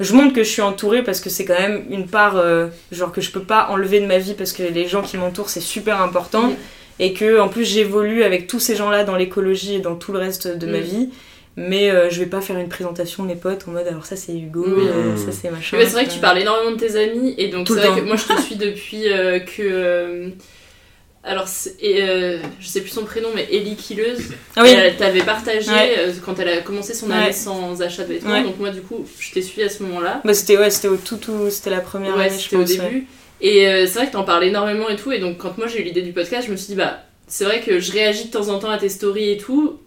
je montre que je suis entourée parce que c'est quand même une part, euh, genre, que je peux pas enlever de ma vie parce que les gens qui m'entourent, c'est super important. Mm. Et que, en plus, j'évolue avec tous ces gens-là dans l'écologie et dans tout le reste de ma Mm. vie. Mais euh, je vais pas faire une présentation de mes potes en mode alors ça c'est Hugo, Oui. euh, ça c'est machin. Mais c'est vrai que tu parles énormément de tes amis et donc c'est vrai que moi je te suis depuis euh, que euh, alors et, euh, je sais plus son prénom mais Ellie Killeuse Ah oui. elle t'avait partagé Ouais. euh, quand elle a commencé son année Ouais. sans achat de vêtements Ouais. donc moi du coup je t'ai suivi à ce moment-là Bah, c'était ouais, c'était au tout, tout c'était la première ouais année, je c'était au début et euh, c'est vrai que t'en parles énormément et tout et donc quand moi j'ai eu l'idée du podcast je me suis dit bah c'est vrai que je réagis de temps en temps à tes stories et tout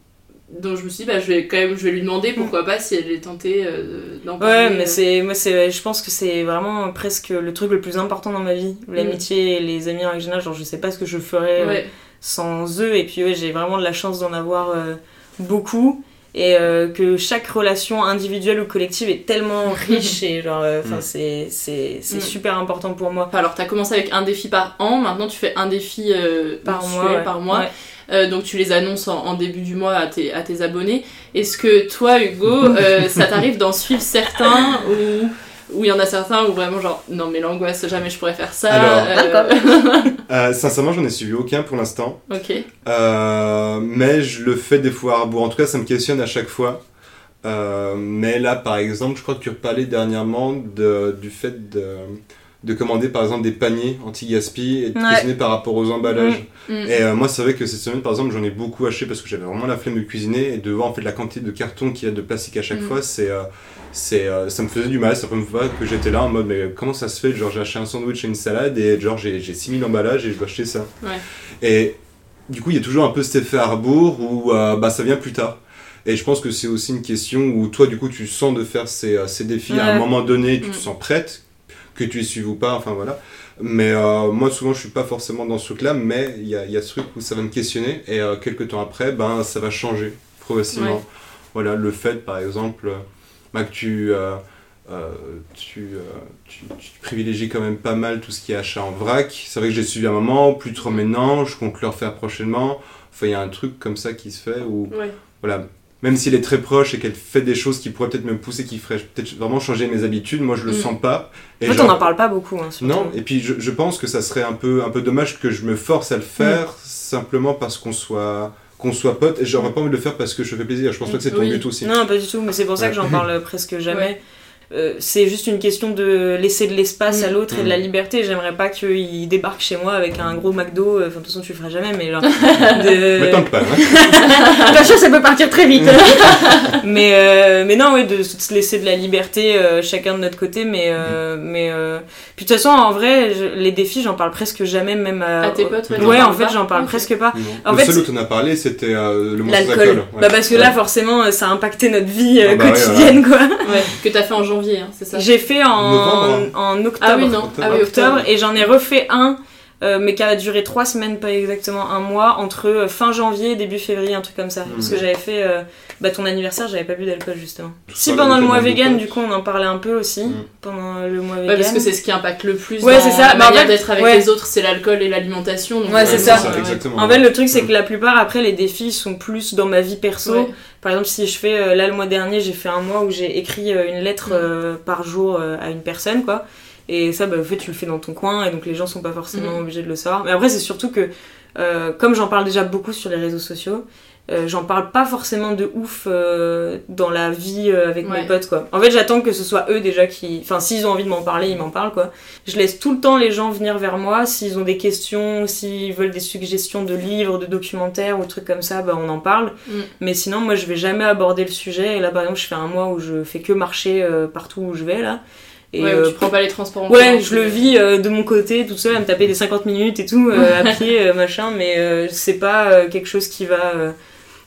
donc je me suis dit bah je vais quand même je vais lui demander pourquoi pas si elle est tentée euh, d'en parler Ouais, mais euh. c'est moi c'est je pense que c'est vraiment presque le truc le plus important dans ma vie, l'amitié et les amis en règle générale, genre je sais pas ce que je ferais euh, Ouais. sans eux et puis ouais, j'ai vraiment de la chance d'en avoir euh, beaucoup et euh, que chaque relation individuelle ou collective est tellement riche et genre euh, enfin Mm. c'est c'est c'est Mm. super important pour moi. Alors, tu as commencé avec un défi par an, maintenant tu fais un défi euh, Par mensuel mois, ouais. par mois. Ouais. Euh, donc tu les annonces en, en début du mois à tes, à tes abonnés. Est-ce que toi, Hugo, euh, ça t'arrive d'en suivre certains ou il y en a certains où vraiment genre non mais l'angoisse jamais je pourrais faire ça. Alors. euh, Euh, sincèrement, j'en ai suivi aucun pour l'instant. ok. Euh, mais je le fais des fois à rebours. En tout cas, ça me questionne à chaque fois. Euh, mais là, par exemple, je crois que tu parlais dernièrement de, du fait de, de commander par exemple des paniers anti-gaspi et de Ouais. cuisiner par rapport aux emballages. Mm. Mm. Et euh, moi, c'est vrai que cette semaine, par exemple, j'en ai beaucoup acheté parce que j'avais vraiment la flemme de cuisiner et de voir en fait la quantité de carton qu'il y a de plastique à chaque Mm. fois, c'est, euh, c'est, euh, ça me faisait du mal. C'est la première fois que j'étais là en mode, mais comment ça se fait? Genre, j'ai acheté un sandwich et une salade et genre, j'ai, j'ai 6000 emballages et je dois acheter ça. Ouais. Et du coup, il y a toujours un peu cet effet à rebours où bah, ça vient plus tard. Et je pense que c'est aussi une question où toi, du coup, tu sens de faire ces, ces défis à un moment donné, tu te sens prête, que tu y suives ou pas, enfin voilà. Mais euh, moi, souvent, je suis pas forcément dans ce truc-là, mais il y a, y a ce truc où ça va me questionner, et euh, quelques temps après, ben, ça va changer progressivement. Ouais. Voilà, le fait, par exemple, euh, bah, que tu, euh, tu, tu, tu privilégies quand même pas mal tout ce qui est achat en vrac. C'est vrai que j'ai suivi un moment, plus trop maintenant, je compte le refaire prochainement. Enfin, il y a un truc comme ça qui se fait où, Ouais. voilà, même si elle est très proche et qu'elle fait des choses qui pourraient peut-être me pousser, qui feraient peut-être vraiment changer mes habitudes, moi je le Mm. sens pas. Et En fait, genre- on en parle pas beaucoup hein, surtout. non, et puis je, je pense que ça serait un peu, un peu dommage que je me force à le faire simplement parce qu'on soit, qu'on soit potes. Et j'aurais pas envie de le faire parce que je fais plaisir. Je pense pas que c'est ton Oui. but aussi. Non, pas du tout, mais c'est pour ça que j'en parle presque jamais. Euh, c'est juste une question de laisser de l'espace à l'autre et de la Mm. liberté. J'aimerais pas qu'il débarque chez moi avec un gros McDo. euh, Enfin, de toute façon, tu le feras jamais, mais genre. de... Pas, hein. Attention, ça peut partir très vite. mais, euh, mais non, oui, de se laisser de la liberté euh, chacun de notre côté. Mais, euh, mais euh, puis de toute façon, en vrai, je- les défis, j'en parle presque jamais, même à, À tes potes, ouais, t'en Ouais, en fait, j'en parle presque pas. En le fait, seul où on a parlé, c'était euh, le monstre l'alcool. d'alcool. Bah, parce que là, forcément, ça a impacté notre vie euh, Ah bah ouais, quotidienne, quoi. Ouais, que t'as fait en janvier, hein, c'est ça J'ai fait en, Novembre. en octobre. Ah oui, non. Ah oui, octobre. Et j'en ai refait un, euh, mais qui a duré trois semaines, pas exactement un mois, entre euh, fin janvier et début février, un truc comme ça. Parce que j'avais fait euh, bah, ton anniversaire, j'avais pas bu d'alcool justement. si ça, pendant le mois vegan, du coup, on en parlait un peu aussi, pendant le mois Ouais, vegan. parce que c'est ce qui impacte le plus Ouais, c'est ça. la Bah, en manière fait, d'être avec ouais. les autres, c'est l'alcool et l'alimentation. donc Ouais, c'est ça. ouais. exactement. En fait, le truc, c'est que la plupart, après, les défis sont plus dans ma vie perso. Ouais. Par exemple, si je fais, euh, là, le mois dernier, j'ai fait un mois où j'ai écrit euh, une lettre Mm. euh, par jour euh, à une personne, quoi. Et ça, bah, en fait, tu le fais dans ton coin, et donc les gens sont pas forcément Mm. obligés de le savoir. Mais après, c'est surtout que, euh, comme j'en parle déjà beaucoup sur les réseaux sociaux, euh, j'en parle pas forcément de ouf euh, dans la vie euh, avec Ouais. mes potes, quoi. En fait, j'attends que ce soit eux déjà qui. Enfin, s'ils ont envie de m'en parler, ils m'en parlent, quoi. Je laisse tout le temps les gens venir vers moi. S'ils ont des questions, s'ils veulent des suggestions de livres, de documentaires ou trucs comme ça, bah, on en parle. Mm. Mais sinon, moi, je vais jamais aborder le sujet. Et là, par exemple, je fais un mois où je fais que marcher euh, partout où je vais, là. Et, Ouais, où euh, tu prends pas les transports en Ouais, je le tu- vis euh, de mon côté, toute seule, à me taper des 50 minutes et tout, euh, à pied, euh, machin, mais euh, c'est pas euh, quelque chose qui va euh,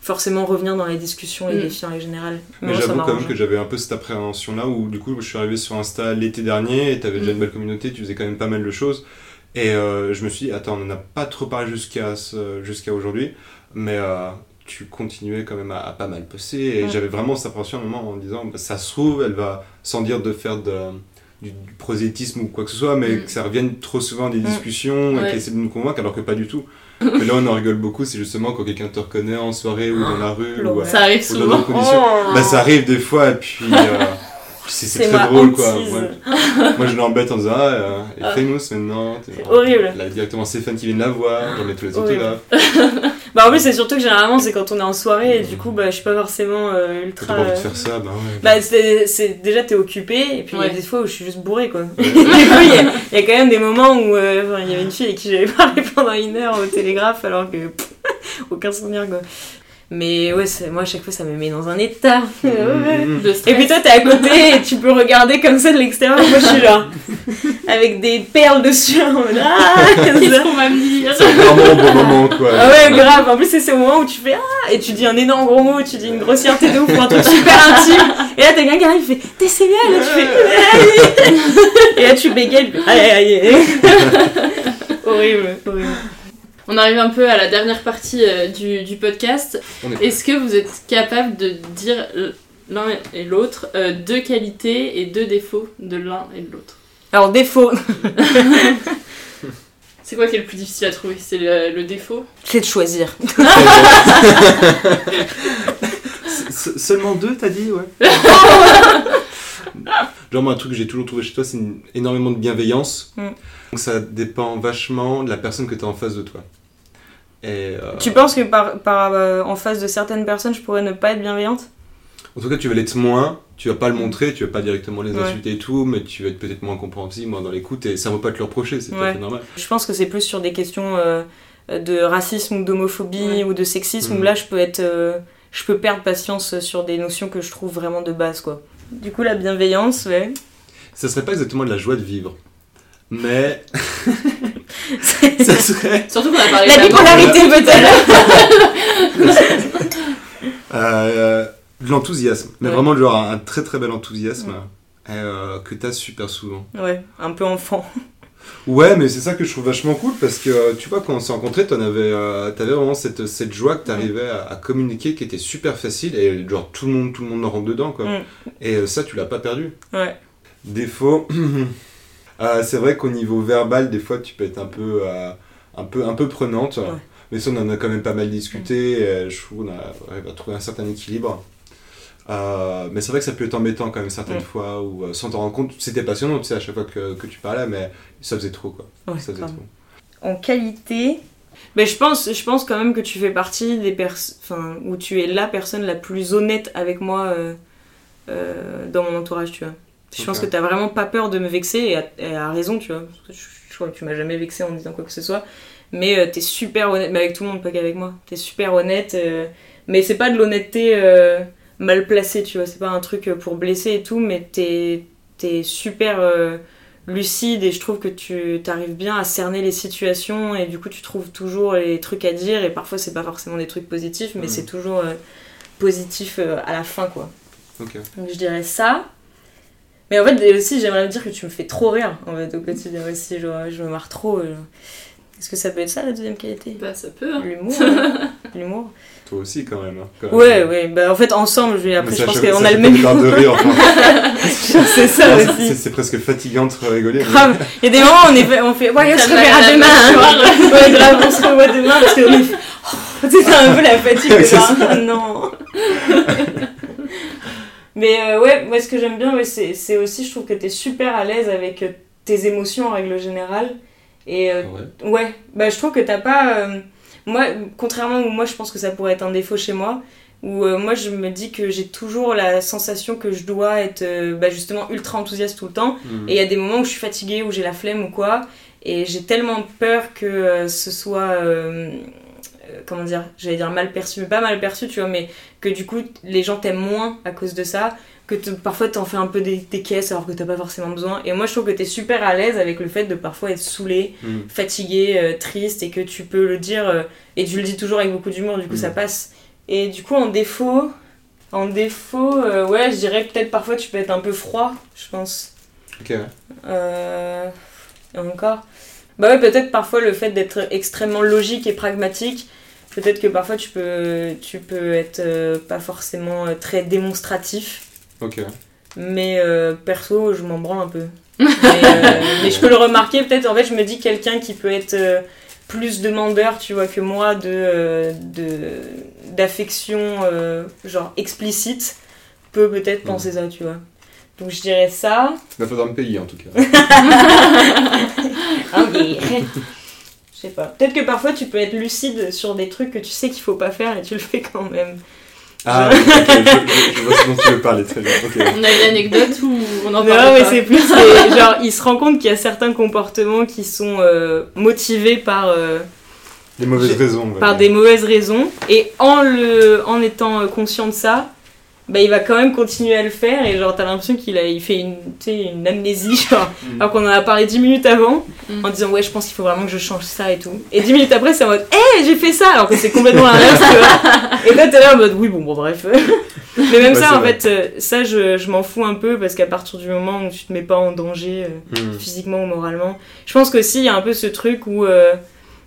forcément revenir dans les discussions, les Mm. défis en général. Mais j'avoue quand même que j'avais un peu cette appréhension là où du coup je suis arrivé sur Insta l'été dernier et t'avais déjà Mm. une belle communauté, tu faisais quand même pas mal de choses. Et euh, je me suis dit, attends, on n'en a pas trop parlé jusqu'à jusqu'à aujourd'hui, mais euh, tu continuais quand même à, à pas mal bosser. Et j'avais vraiment cette impression à un moment en disant, bah, ça se trouve, elle va, sans dire de faire de, du, du prosélytisme ou quoi que ce soit, mais Mm. que ça revienne trop souvent des Mm. discussions et Ouais. qu'elle essaie de nous convaincre, alors que pas du tout. Mais là, on en rigole beaucoup, c'est justement quand quelqu'un te reconnaît en soirée ou dans la rue. ou. Ça arrive ou dans souvent. d'autres conditions. Oh. Bah, ça arrive des fois, et puis. euh, puis c'est très drôle quoi. Ouais. Moi je l'embête en disant Ah, euh, est Ah. famous maintenant. C'est horrible. Là directement Stéphane qui vient de la voir, j'en mets tous les autographes. Bah en plus c'est surtout que généralement c'est quand on est en soirée et du coup bah je suis pas forcément euh, ultra... t'as pas envie de euh, faire ça, bah ouais. Bah c'est déjà t'es occupé et puis il y a des fois où je suis juste bourré quoi. du coup il y, a- il y a quand même des moments où euh, enfin, il y avait une fille avec qui j'avais parlé pendant une heure au télégraphe alors que pff, aucun souvenir quoi. Mais ouais moi à chaque fois ça me met dans un état. Mm, De Et stress. puis toi t'es à côté et tu peux regarder comme ça de l'extérieur. Moi je suis là avec des perles dessus ah comme Qu'est-ce ça. qu'on me dire C'est vraiment au bon moment quoi. Ah ouais, grave. En plus, c'est ce moment où tu fais Ah et tu dis un énorme gros mot, tu dis une grossièreté de ouf ou un truc super intime. Et là, t'as quelqu'un qui arrive, il fait T'es Célia Là, tu fais Aïe Et là, tu bégayes, aïe aïe aïe. horrible, horrible. On arrive un peu à la dernière partie euh, du, du podcast. Est-ce que vous êtes capable de dire l'un et l'autre euh, deux qualités et deux défauts de l'un et de l'autre? Alors, défaut, C'est quoi qui est le plus difficile à trouver? C'est le, le défaut? C'est de choisir. Se- Seulement deux t'as dit? Ouais. Genre moi un truc que j'ai toujours trouvé chez toi c'est énormément de bienveillance. Mm. Donc ça dépend vachement de la personne que t'as en face de toi. Et euh, Tu penses que par, par, euh, en face de certaines personnes, je pourrais ne pas être bienveillante? En tout cas, tu vas l'être moins, tu vas pas le montrer, tu vas pas directement les Ouais. insulter et tout, mais tu vas être peut-être moins compréhensible, moins dans l'écoute, et ça vaut pas te le reprocher, c'est tout à Ouais. fait normal. Je pense que c'est plus sur des questions euh, de racisme ou d'homophobie Ouais. ou de sexisme où Mhm. là je peux être euh, je peux perdre patience sur des notions que je trouve vraiment de base quoi. Du coup la bienveillance ouais. Ça serait pas exactement de la joie de vivre, mais ça serait Surtout qu'on a parlé La de la mort. bipolarité peut-être. euh, de l'enthousiasme, mais Ouais. vraiment genre un, très très bel enthousiasme et, euh, que t'as super souvent. ouais, un peu enfant. Ouais, mais c'est ça que je trouve vachement cool parce que euh, tu vois, quand on s'est rencontrés, t'en avais, euh, t'avais vraiment cette, cette joie que t'arrivais à, à communiquer qui était super facile et genre tout le monde, tout le monde en rentre dedans quoi. Mm. Et euh, ça, tu l'as pas perdu. Ouais. Défaut, euh, c'est vrai qu'au niveau verbal, des fois, tu peux être un peu, euh, un peu, un peu prenante. Ouais. Mais ça, on en a quand même pas mal discuté. je trouve qu'on a à trouver un certain équilibre. Euh, mais c'est vrai que ça peut être embêtant quand même certaines Ouais. fois où euh, sans t'en rendre compte, c'était passionnant tu sais à chaque fois que, que tu parlais, mais ça faisait trop quoi. Ouais, ça faisait trop. En qualité, mais je pense je pense quand même que tu fais partie des personnes où tu es la personne la plus honnête avec moi euh, dans mon entourage, tu vois. Je pense que t'as vraiment pas peur de me vexer et à, et à raison, tu vois. Je, je crois que tu m'as jamais vexé en disant quoi que ce soit. Mais euh, t'es super honnête, mais avec tout le monde, pas qu'avec moi. T'es super honnête, euh, mais c'est pas de l'honnêteté euh, mal placée, tu vois. C'est pas un truc euh, pour blesser et tout, mais t'es es super euh, lucide et je trouve que tu t'arrives bien à cerner les situations et du coup tu trouves toujours les trucs à dire et parfois c'est pas forcément des trucs positifs, mais Mhm. c'est toujours positif à la fin, quoi. Ok. Donc je dirais ça. Mais en fait, aussi, j'aimerais dire que tu me fais trop rire, en fait, au quotidien aussi. Genre, je me marre trop. euh. Est-ce que ça peut être ça, la deuxième qualité? Bah, ça peut. hein. L'humour. hein. L'humour. Toi aussi quand même. hein, quand même. Ouais, ouais. Bah, en fait, ensemble, je après, Mais je pense qu'on a le même. de rire, enfin. c'est ça Non, aussi. c'est- C'est presque fatigant de rigoler. mais- Grave. Il y a des moments où on, est, on fait Ouais, on se reverra va, demain. hein. Ouais, grave, on se revoit demain parce. Oh, c'est un peu la fatigue. Ouais, non. Mais euh, ouais, moi ce que j'aime bien, c'est c'est aussi, je trouve que t'es super à l'aise avec euh, tes émotions en règle générale. Et euh, Ouais. ouais, bah je trouve que t'as pas. euh, moi, contrairement où moi je pense que ça pourrait être un défaut chez moi, où euh, moi je me dis que j'ai toujours la sensation que je dois être bah, justement ultra enthousiaste tout le temps. Mhm. Et il y a des moments où je suis fatiguée, où j'ai la flemme ou quoi. Et j'ai tellement peur que ce soit. comment dire J'allais dire mal perçu, mais pas mal perçu, tu vois, mais que du coup les gens t'aiment moins à cause de ça. Que parfois t'en fais un peu des, des caisses alors que t'as pas forcément besoin. Et moi je trouve que t'es super à l'aise avec le fait de parfois être saoulé, Mhm. fatigué, euh, triste et que tu peux le dire. euh, et tu le dis toujours avec beaucoup d'humour, du coup ça passe. Et du coup en défaut. En défaut, euh, ouais, je dirais peut-être parfois tu peux être un peu froid, je pense. Ok, ouais. Et encore. Bah ouais, peut-être parfois le fait d'être extrêmement logique et pragmatique, peut-être que parfois tu peux, tu peux être euh, pas forcément euh, très démonstratif. Ok. Mais euh, perso, je m'en branle un peu. mais, euh, mais je peux le remarquer, peut-être, en fait, je me dis quelqu'un qui peut être euh, plus demandeur, tu vois, que moi, de, euh, de, d'affection, euh, genre, explicite, peut peut-être penser ça, tu vois. Donc je dirais ça. Il faudra me payer en tout cas. Ah oui. Je sais pas. Peut-être que parfois tu peux être lucide sur des trucs que tu sais qu'il faut pas faire et tu le fais quand même. Ah, ok, je, je- je vois ce dont tu veux parler très bien. On a une anecdote où on en Non, parle mais pas. c'est plus. genre, il se rend compte qu'il y a certains comportements qui sont euh, motivés par, euh, Des mauvaises raisons. par des mauvaises raisons. Et en, le, en étant conscient de ça, bah, il va quand même continuer à le faire. Et genre, t'as l'impression qu'il a, il fait une, tu sais, une amnésie, genre, Mm. alors qu'on en a parlé 10 minutes avant, Mm. en disant ouais, je pense qu'il faut vraiment que je change ça et tout. Et 10 minutes après, c'est en mode hé, j'ai fait ça, alors que c'est complètement l'inverse, tu vois. Et là, t'es là en mode oui, bon, bon, bref. Mais même Ouais, ça, en vrai. fait, euh, ça, je, je m'en fous un peu parce qu'à partir du moment où tu te mets pas en danger euh, Mm. physiquement ou moralement, je pense qu'aussi il y a un peu ce truc où euh,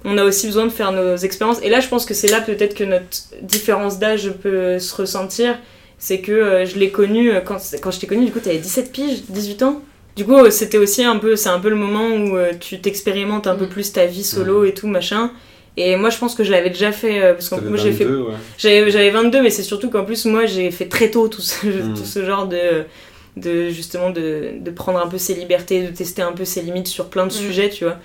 on a aussi besoin de faire nos expériences. Et là, je pense que c'est là peut-être que notre différence d'âge peut se ressentir. C'est que euh, je l'ai connu euh, quand, quand je t'ai connu, du coup, t'avais 17 piges, 18 ans. Du coup, euh, c'était aussi un peu, c'est un peu le moment où tu t'expérimentes un peu plus ta vie solo et tout machin. Et moi, je pense que je l'avais déjà fait parce que moi j'ai fait 22, ouais. j'avais j'avais 22, mais c'est surtout qu'en plus, moi, j'ai fait très tôt tout ce, Mm. tout ce genre de, de justement, de, de prendre un peu ses libertés, de tester un peu ses limites sur plein de Mm. sujets, tu vois.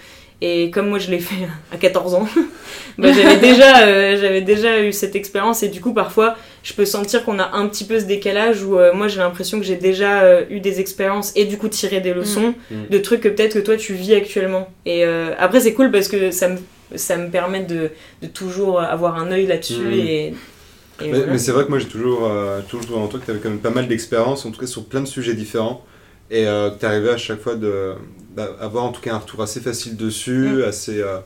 Et comme moi, je l'ai fait à 14 ans, bah, j'avais déjà, euh, j'avais déjà eu cette expérience. Et du coup, parfois, je peux sentir qu'on a un petit peu ce décalage où euh, moi, j'ai l'impression que j'ai déjà euh, eu des expériences et du coup tiré des leçons Mm. de trucs que peut-être que toi, tu vis actuellement. Et euh, après, c'est cool parce que ça me, ça me permet de, de toujours avoir un œil là-dessus Mm. et... et Mais, voilà. mais c'est vrai que moi j'ai toujours, euh, toujours trouvé en toi que tu avais quand même pas mal d'expérience, en tout cas sur plein de sujets différents, et euh, que tu arrivais à chaque fois de- d'avoir en tout cas un retour assez facile dessus, Mm. assez, euh,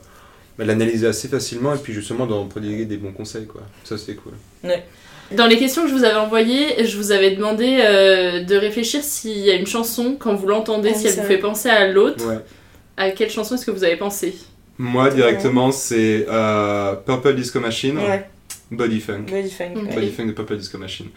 bah, l'analyser assez facilement, et puis justement d'en prodiguer des bons conseils. Quoi. Ça c'est cool. Dans les questions que je vous avais envoyées, je vous avais demandé euh, de réfléchir s'il y a une chanson, quand vous l'entendez, Ah, si elle vous vrai. fait penser à l'autre. Ouais. À quelle chanson est-ce que vous avez pensé? Moi directement c'est euh, Purple Disco Machine, Ouais. Body Funk. Body funk. Body Funk de Purple Disco Machine.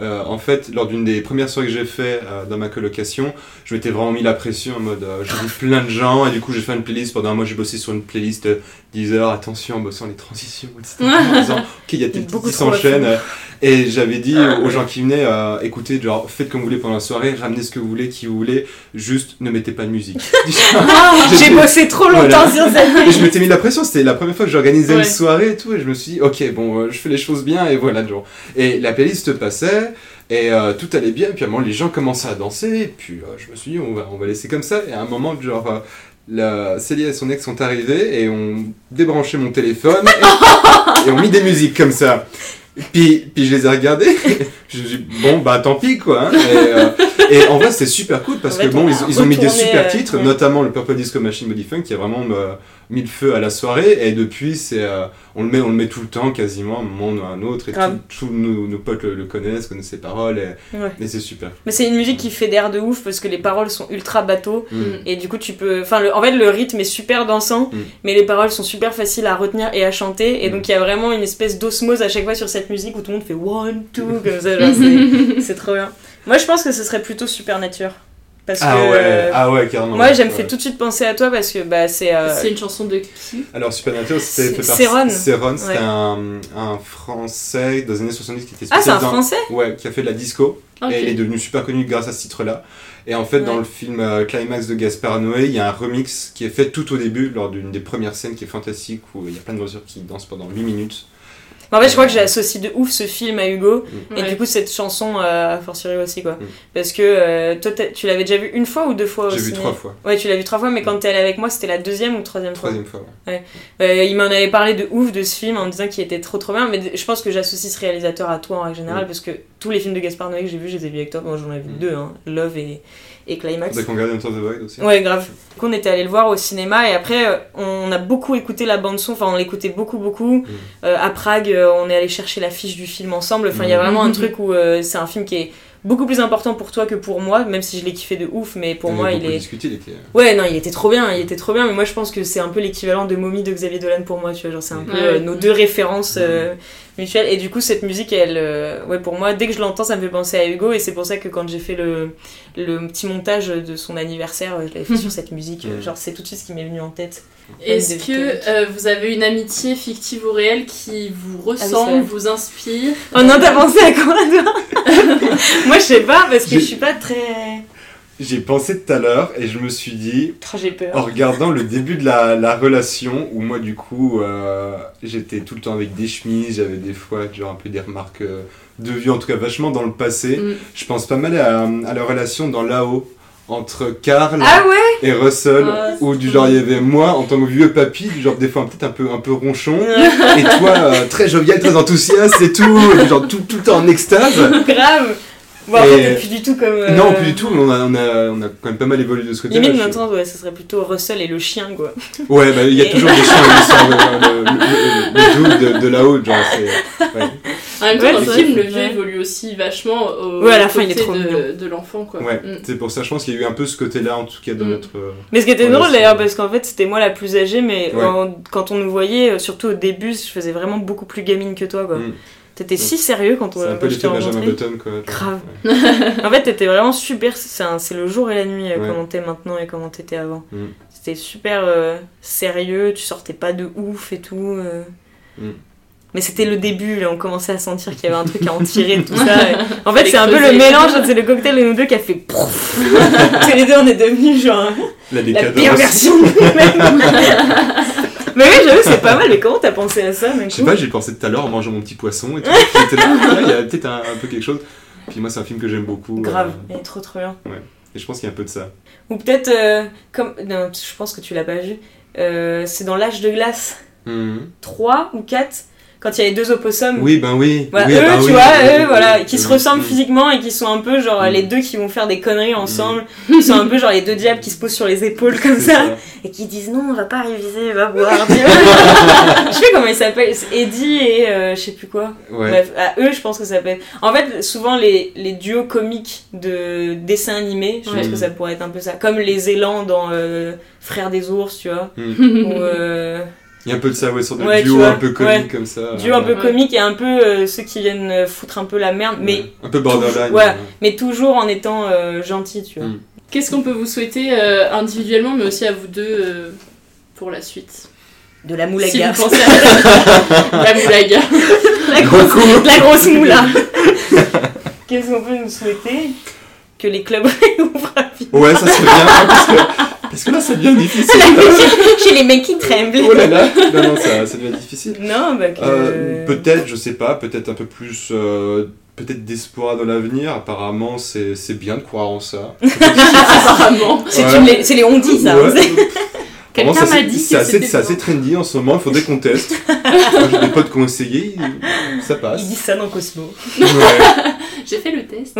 Euh, en fait, lors d'une des premières soirées que j'ai fait euh, dans ma colocation, je m'étais vraiment mis la pression en mode euh, j'ai vu plein de gens et du coup j'ai fait une playlist. Pendant un mois, j'ai bossé sur une playlist euh, 10 heures, attention, en bossant les transitions, etc. en disant ok, il y a des petites Beaucoup qui s'enchaînent. Et j'avais dit aux gens qui venaient euh, écoutez, genre faites comme vous voulez pendant la soirée, ramenez ce que vous voulez, qui vous voulez, juste ne mettez pas de musique. J'ai bossé trop longtemps Voilà. sur cette Et je m'étais mis la pression, c'était la première fois que j'organisais Ouais. une soirée et tout, et je me suis dit, ok, bon, euh, je fais les choses bien, et voilà, genre. Et la playlist passait, et euh, tout allait bien, et puis à un moment, les gens commençaient à danser, et puis euh, je me suis dit, on va, on va laisser comme ça, et à un moment, genre, euh, la Célia et son ex sont arrivés, et on débranché mon téléphone, et, et on mis des musiques comme ça. Puis, je les ai regardés, je me suis dit, bon, bah tant pis, quoi. hein. Et, euh, et en vrai, c'était super cool, parce En que bon, on ils, ont mis des super euh, titres, ouais. notamment le Purple Disco Machine Body Funk, qui a vraiment euh, mis le feu à la soirée, et depuis, c'est, euh, on, le met, on le met tout le temps, quasiment, à un moment ou à un autre, et tous nos, nos potes le, le connaissent, connaissent ses paroles, et, Ouais. et c'est super. Mais c'est une musique qui fait d'air de ouf parce que les paroles sont ultra bateau Mm. et du coup tu peux. Enfin, le- en fait, le rythme est super dansant, Mm. mais les paroles sont super faciles à retenir et à chanter. Et Mm. donc il y a vraiment une espèce d'osmose à chaque fois sur cette musique où tout le monde fait one, two, comme ça. Genre, c'est- C'est trop bien. Moi je pense que ce serait plutôt super nature. Parce Ah que. ouais, euh, ah ouais, carrément. Moi, j'aime ouais. fait tout de suite penser à toi parce que bah, c'est. euh, C'est une chanson de qui? Alors, Supernatural, c'était C'est- fait par Céron. Céron, c'était Ouais. un, un français dans les années 70 qui était Ah, c'est un dans- français? Ouais, qui a fait de la disco. Et il est devenu super connu grâce à ce titre-là. Et en fait, dans le film euh, Climax de Gaspard Noé, il y a un remix qui est fait tout au début, lors d'une des premières scènes qui est fantastique, où il y a plein de voitures qui dansent pendant 8 minutes. En fait, je crois que j'associe de ouf ce film à Hugo. Mm. Et Ouais. du coup, cette chanson, euh, a fortiori aussi, quoi. Mm. Parce que euh, toi, tu l'avais déjà vu une fois ou deux fois J'ai vu ciné trois fois. Ouais, tu l'as vu trois fois, mais quand t'es allé avec moi, c'était la deuxième ou troisième fois Troisième fois, ouais. Euh, Il m'en avait parlé de ouf de ce film en me disant qu'il était trop trop bien, mais je pense que j'associe ce réalisateur à toi en règle générale, Mm. parce que tous les films de Gaspard Noé que j'ai vus, je les ai vus avec toi. Moi, j'en ai vu Mm. deux, hein, Love et, et Climax. Faudrait qu'on regarde Enter the Void aussi. Ouais, grave. Du coup, on était allé le voir au cinéma et après, euh, on a beaucoup écouté la bande-son, enfin, on l'écoutait beaucoup, beaucoup. Mm. Euh, à Prague, euh, on est allé chercher l'affiche du film ensemble. Enfin, il y a Mm. vraiment un truc où euh, c'est un film qui est beaucoup plus important pour toi que pour moi, même si je l'ai kiffé de ouf, mais pour On moi il est. discuté, il était- Ouais, non, il était trop bien, il était trop bien, mais moi je pense que c'est un peu l'équivalent de Mommy de Xavier Dolan pour moi, tu vois, genre c'est un peu euh, nos deux références mutuelles, et du coup cette musique, elle, euh, ouais, pour moi, dès que je l'entends, ça me fait penser à Hugo, et c'est pour ça que quand j'ai fait le, le petit montage de son anniversaire, euh, je l'avais fait sur cette musique, euh, genre c'est tout de suite ce qui m'est venu en tête. Est-ce que euh, vous avez une amitié fictive ou réelle qui vous Ah oui, ressemble, vous inspire? Oh non, t'as pensé à quoi toi? Moi je sais pas, parce que je suis pas très. J'ai pensé tout à l'heure et je me suis dit, Oh, j'ai peur. en regardant le début de la, la relation, où moi du coup euh, j'étais tout le temps avec des chemises, j'avais des fois genre un peu des remarques euh, de vue, en tout cas vachement dans le passé, Mm. je pense pas mal à, à la relation dans là-haut entre Karl Ah ouais? et Russell, Ah, où du genre il y avait moi en tant que vieux papy, du genre des fois peut-être un peu, un peu ronchon, et toi euh, très jovial, très enthousiaste et tout, et du genre tout, tout le temps en extase. Grave Bon, après, Et- t'es plus du tout comme. euh, Non, plus du tout, mais on a, on, a, on a quand même pas mal évolué de ce côté-là. Limite maintenant, ouais, ce serait plutôt Russell et le chien, quoi. Ouais, bah il y a Et- toujours des chiens le, le, le, le de, de là-haut, genre c'est. Ouais. En même temps, Ouais, dans c'est le film, le vieux évolue aussi vachement au Ouais, à la fin, il est côté trop de, l'enfant, quoi. Ouais, Mm. c'est pour ça, je pense qu'il y a eu un peu ce côté-là, en tout cas, dans Mm. notre. euh, Mais ce qui était drôle d'ailleurs, parce qu'en fait, c'était moi la plus âgée, mais Ouais. en- quand on nous voyait, euh, surtout au début, je faisais vraiment beaucoup plus gamine que toi, quoi. Mm. T'étais si sérieux quand on C'est un peu l'effet Benjamin. Button, quoi. Grave. Ouais. En fait, t'étais vraiment super. C'est le jour et la nuit, euh, Ouais. comment t'es maintenant et comment t'étais avant. Mm. C'était super euh, sérieux, tu sortais pas de ouf et tout. euh. Mm. Mais c'était le début, là, on commençait à sentir qu'il y avait un truc à en tirer, tout ça. et- En fait, c'est un peu le mélange, c'est le cocktail de nous deux qui a fait. Tous les deux, on est devenus genre La la décadence. pire version de nous-mêmes. Mais oui, j'avoue, c'est pas mal. Mais comment t'as pensé à ça, Je sais pas, j'y pensé tout à l'heure en mangeant mon petit poisson et tout. J'étais là, il y a peut-être un, un peu quelque chose. Puis moi, c'est un film que j'aime beaucoup. Grave, euh, elle est trop trop bien. ouais. Et je pense qu'il y a un peu de ça. Ou peut-être, euh, comme. Non, je pense que tu l'as pas vu. Euh, c'est dans L'âge de glace Mhm. 3 ou 4, quand il y a les deux opossums. Oui, ben oui. Voilà, oui, eux, ben tu oui, vois, oui, eux, voilà, qui se ressemblent physiquement et qui sont un peu genre Mm. les deux qui vont faire des conneries ensemble, qui sont un peu genre les deux diables qui se posent sur les épaules comme ça, ça. et qui disent non, on va pas réviser, va boire. je sais comment ils s'appellent, Eddie et euh, je sais plus quoi. Ouais. Bref, à eux, je pense que ça peut être. En fait, souvent les, les duos comiques de dessins animés, je pense que ça pourrait être un peu ça. Comme les élans dans euh, Frères des ours, tu vois. Mhm. Ou. euh, Il y a un peu de ça, ouais, sur des Ouais, duos vois, un peu comiques ouais. comme ça. duo un peu comique et un peu euh, ceux qui viennent euh, foutre un peu la merde, mais. Un peu borderline. Ouais, mais toujours en étant euh, gentil, tu vois. Mm. Qu'est-ce qu'on peut vous souhaiter euh, individuellement, mais aussi à vous deux euh, pour la suite? De la Si moulaga. vous pensez à la moulaga. la, grosse, la grosse moula. Qu'est-ce qu'on peut nous souhaiter? Que les clubs réouvrent rapidement. Ouais, ça serait bien, hein, parce que, parce que là, ça devient difficile. Chez les mecs qui tremblent. oh là là, non, non, ça, ça devient difficile. Non, bah que. Euh, peut-être, je sais pas, peut-être un peu plus, euh, peut-être d'espoir dans l'avenir. Apparemment, c'est c'est bien de croire en ça. Apparemment. C'est Ouais. les- c'est les on dit ça. Ouais. Quelqu'un m'a dit c'est que assez, c'est assez trendy en ce moment. Il faudrait qu'on teste. Moi, J'ai des potes qui ont essayé, ça passe. Ils disent ça dans Cosmo. Ouais. J'ai fait le test.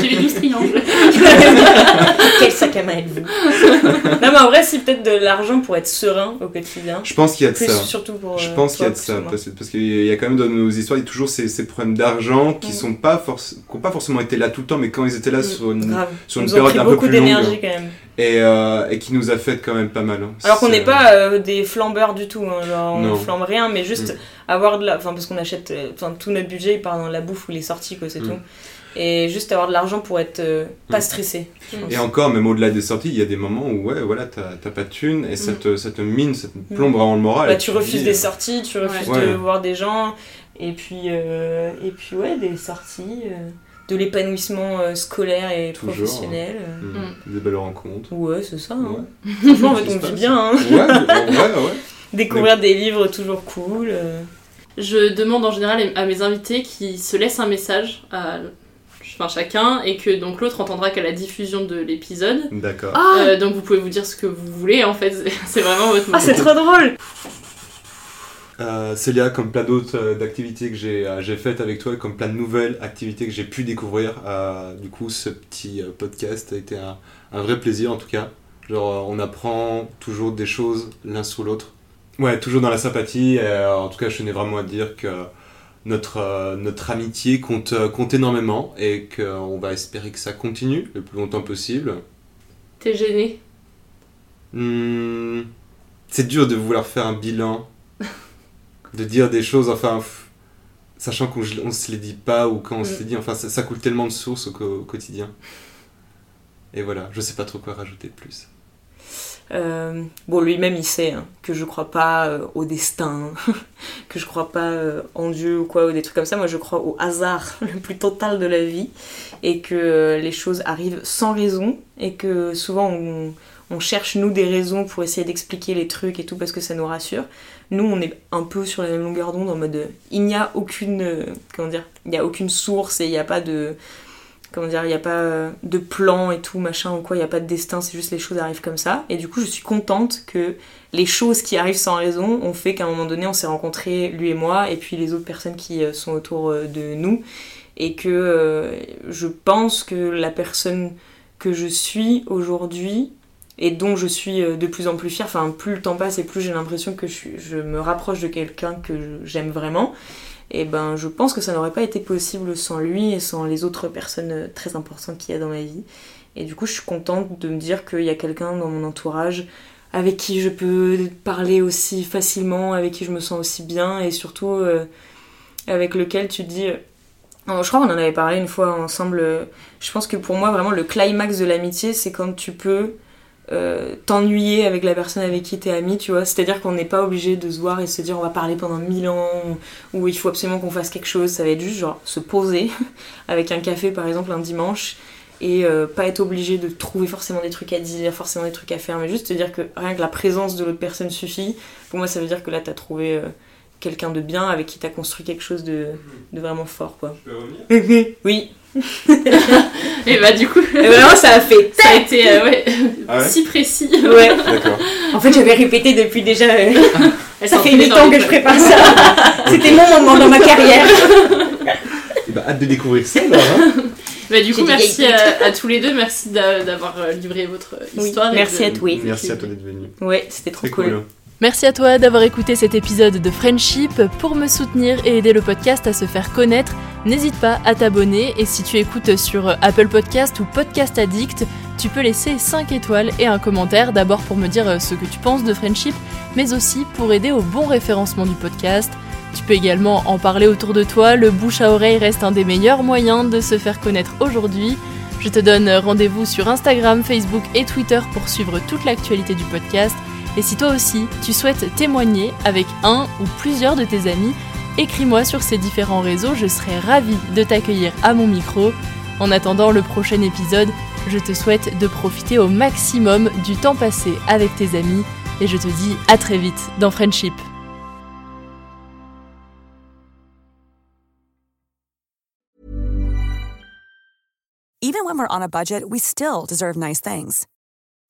J'ai vu 12 triangles. Quel sac à main êtes-vous Non, mais en vrai, si peut-être de l'argent pour être serein au quotidien. Je pense qu'il y a de Plus ça. surtout pour. Je euh, pense qu'il y a de ça, parce, parce qu'il y a quand même dans nos histoires, il y a toujours ces, ces problèmes d'argent qui Mm. sont pas forc- qui ont pas forcément été là tout le temps, mais quand ils étaient là Mm, sur une, Grave. sur une période un peu beaucoup plus longue, d'énergie quand même. Et, euh, et qui nous a fait quand même pas mal. hein. Alors qu'on n'est pas euh, des flambeurs du tout, hein, genre on Non. flambe rien, mais juste Mm. avoir de la. Enfin, parce qu'on achète. euh, Enfin, tout notre budget il part dans la bouffe ou les sorties, quoi, c'est Mm. tout. Et juste avoir de l'argent pour être euh, pas Mm. stressé. Et encore, même au-delà des sorties, il y a des moments où ouais, voilà, t'as pas de thunes et ça, te, ça te mine, ça te plombe vraiment le moral. Bah, tu refuses dis, des euh, sorties, tu refuses Ouais. de voir des gens, et puis, euh, et puis ouais, des sorties, euh, de l'épanouissement euh, scolaire et Toujours, professionnel. euh. mm, Des belles rencontres. Ouais, c'est ça. hein. Ouais. Franchement, en fait, on vit bien. hein. Ouais, ouais, ouais. Découvrir des livres toujours cool. euh. Je demande en général à mes invités qui se laissent un message à enfin, chacun et que donc l'autre entendra qu'à la diffusion de l'épisode. D'accord. Euh, donc vous pouvez vous dire ce que vous voulez en fait, c'est- c'est vraiment votre Ah, c'est trop drôle! Euh, Célia, comme plein d'autres euh, d'activités que j'ai euh, faites avec toi, comme plein de nouvelles activités que j'ai pu découvrir, euh, du coup, ce petit euh, podcast a été un, un vrai plaisir en tout cas. Genre, on apprend toujours des choses l'un sur l'autre. Ouais, toujours dans la sympathie. et, en tout cas, je tenais vraiment à dire que notre, notre amitié compte, compte énormément et qu'on va espérer que ça continue le plus longtemps possible. T'es gêné? Hmm, c'est dur de vouloir faire un bilan, de dire des choses, enfin, sachant qu'on on se les dit pas ou quand on se Mm. les dit, enfin, ça, ça coule tellement de sources au, quotidien. Et voilà, je sais pas trop quoi rajouter de plus. Euh, bon, lui-même, il sait hein, que je crois pas euh, au destin, que je crois pas euh, en Dieu ou quoi, ou des trucs comme ça. Moi, je crois au hasard le plus total de la vie et que les choses arrivent sans raison et que souvent on, on cherche, nous, des raisons pour essayer d'expliquer les trucs et tout parce que ça nous rassure. Nous, on est un peu sur la même longueur d'onde en mode euh, il n'y a aucune, euh, comment dire, il n'y a aucune source et il n'y a pas de comment dire, il n'y a pas euh, de plan et tout, machin ou quoi, il n'y a pas de destin, c'est juste les choses arrivent comme ça. Et du coup, je suis contente que les choses qui arrivent sans raison ont fait qu'à un moment donné, on s'est rencontrés, lui et moi, et puis les autres personnes qui sont autour de nous. Et que je pense que la personne que je suis aujourd'hui, et dont je suis euh, de plus en plus fière, enfin, plus le temps passe et plus j'ai l'impression que je, me rapproche de quelqu'un que j'aime vraiment et ben je pense que ça n'aurait pas été possible sans lui et sans les autres personnes euh, très importantes qu'il y a dans ma vie. Et du coup, je suis contente de me dire qu'il y a quelqu'un dans mon entourage avec qui je peux parler aussi facilement, avec qui je me sens aussi bien et surtout euh, avec lequel tu dis. je crois qu'on en avait parlé une fois ensemble. Je pense que pour moi, vraiment, le climax de l'amitié, c'est quand tu peux euh, t'ennuyer avec la personne avec qui t'es ami, tu vois. C'est-à-dire qu'on n'est pas obligé de se voir et se dire on va parler pendant mille ans ou, ou il faut absolument qu'on fasse quelque chose. Ça va être juste genre se poser avec un café par exemple un dimanche et euh, pas être obligé de trouver forcément des trucs à dire, forcément des trucs à faire, mais juste te dire que rien que la présence de l'autre personne suffit. Pour moi, ça veut dire que là t'as trouvé euh, quelqu'un de bien avec qui t'as construit quelque chose de, de vraiment fort quoi. Peux revenir? Oui. Et bah du coup, Et vraiment ça a fait. ça a été euh, ouais, Ah ouais si précis. Ouais. D'accord. En fait, j'avais répété depuis déjà. euh, ça fait fout 8 dans ans que je prépare ça. C'était mon moment dans ma carrière. Et bah, hâte de découvrir ça alors. hein. Bah, du coup, merci à, à tous les deux, merci d'a- d'avoir euh, livré votre histoire. merci de- à toi. Oui. Merci à toi d'être venu. Ouais, c'était trop cool. cool. Merci à toi d'avoir écouté cet épisode de Friendship. Pour me soutenir et aider le podcast à se faire connaître, n'hésite pas à t'abonner et si tu écoutes sur Apple Podcast ou Podcast Addict, tu peux laisser 5 étoiles et un commentaire d'abord pour me dire euh, ce que tu penses de Friendship, mais aussi pour aider au bon référencement du podcast. Tu peux également en parler autour de toi, le bouche à oreille reste un des meilleurs moyens de se faire connaître aujourd'hui. Je te donne rendez-vous sur Instagram, Facebook et Twitter pour suivre toute l'actualité du podcast. Et si toi aussi, tu souhaites témoigner avec un ou plusieurs de tes amis, écris-moi sur ces différents réseaux, je serai ravie de t'accueillir à mon micro. En attendant le prochain épisode, je te souhaite de profiter au maximum du temps passé avec tes amis et je te dis à très vite dans Friendship. Even when we're on a budget, we still deserve nice things.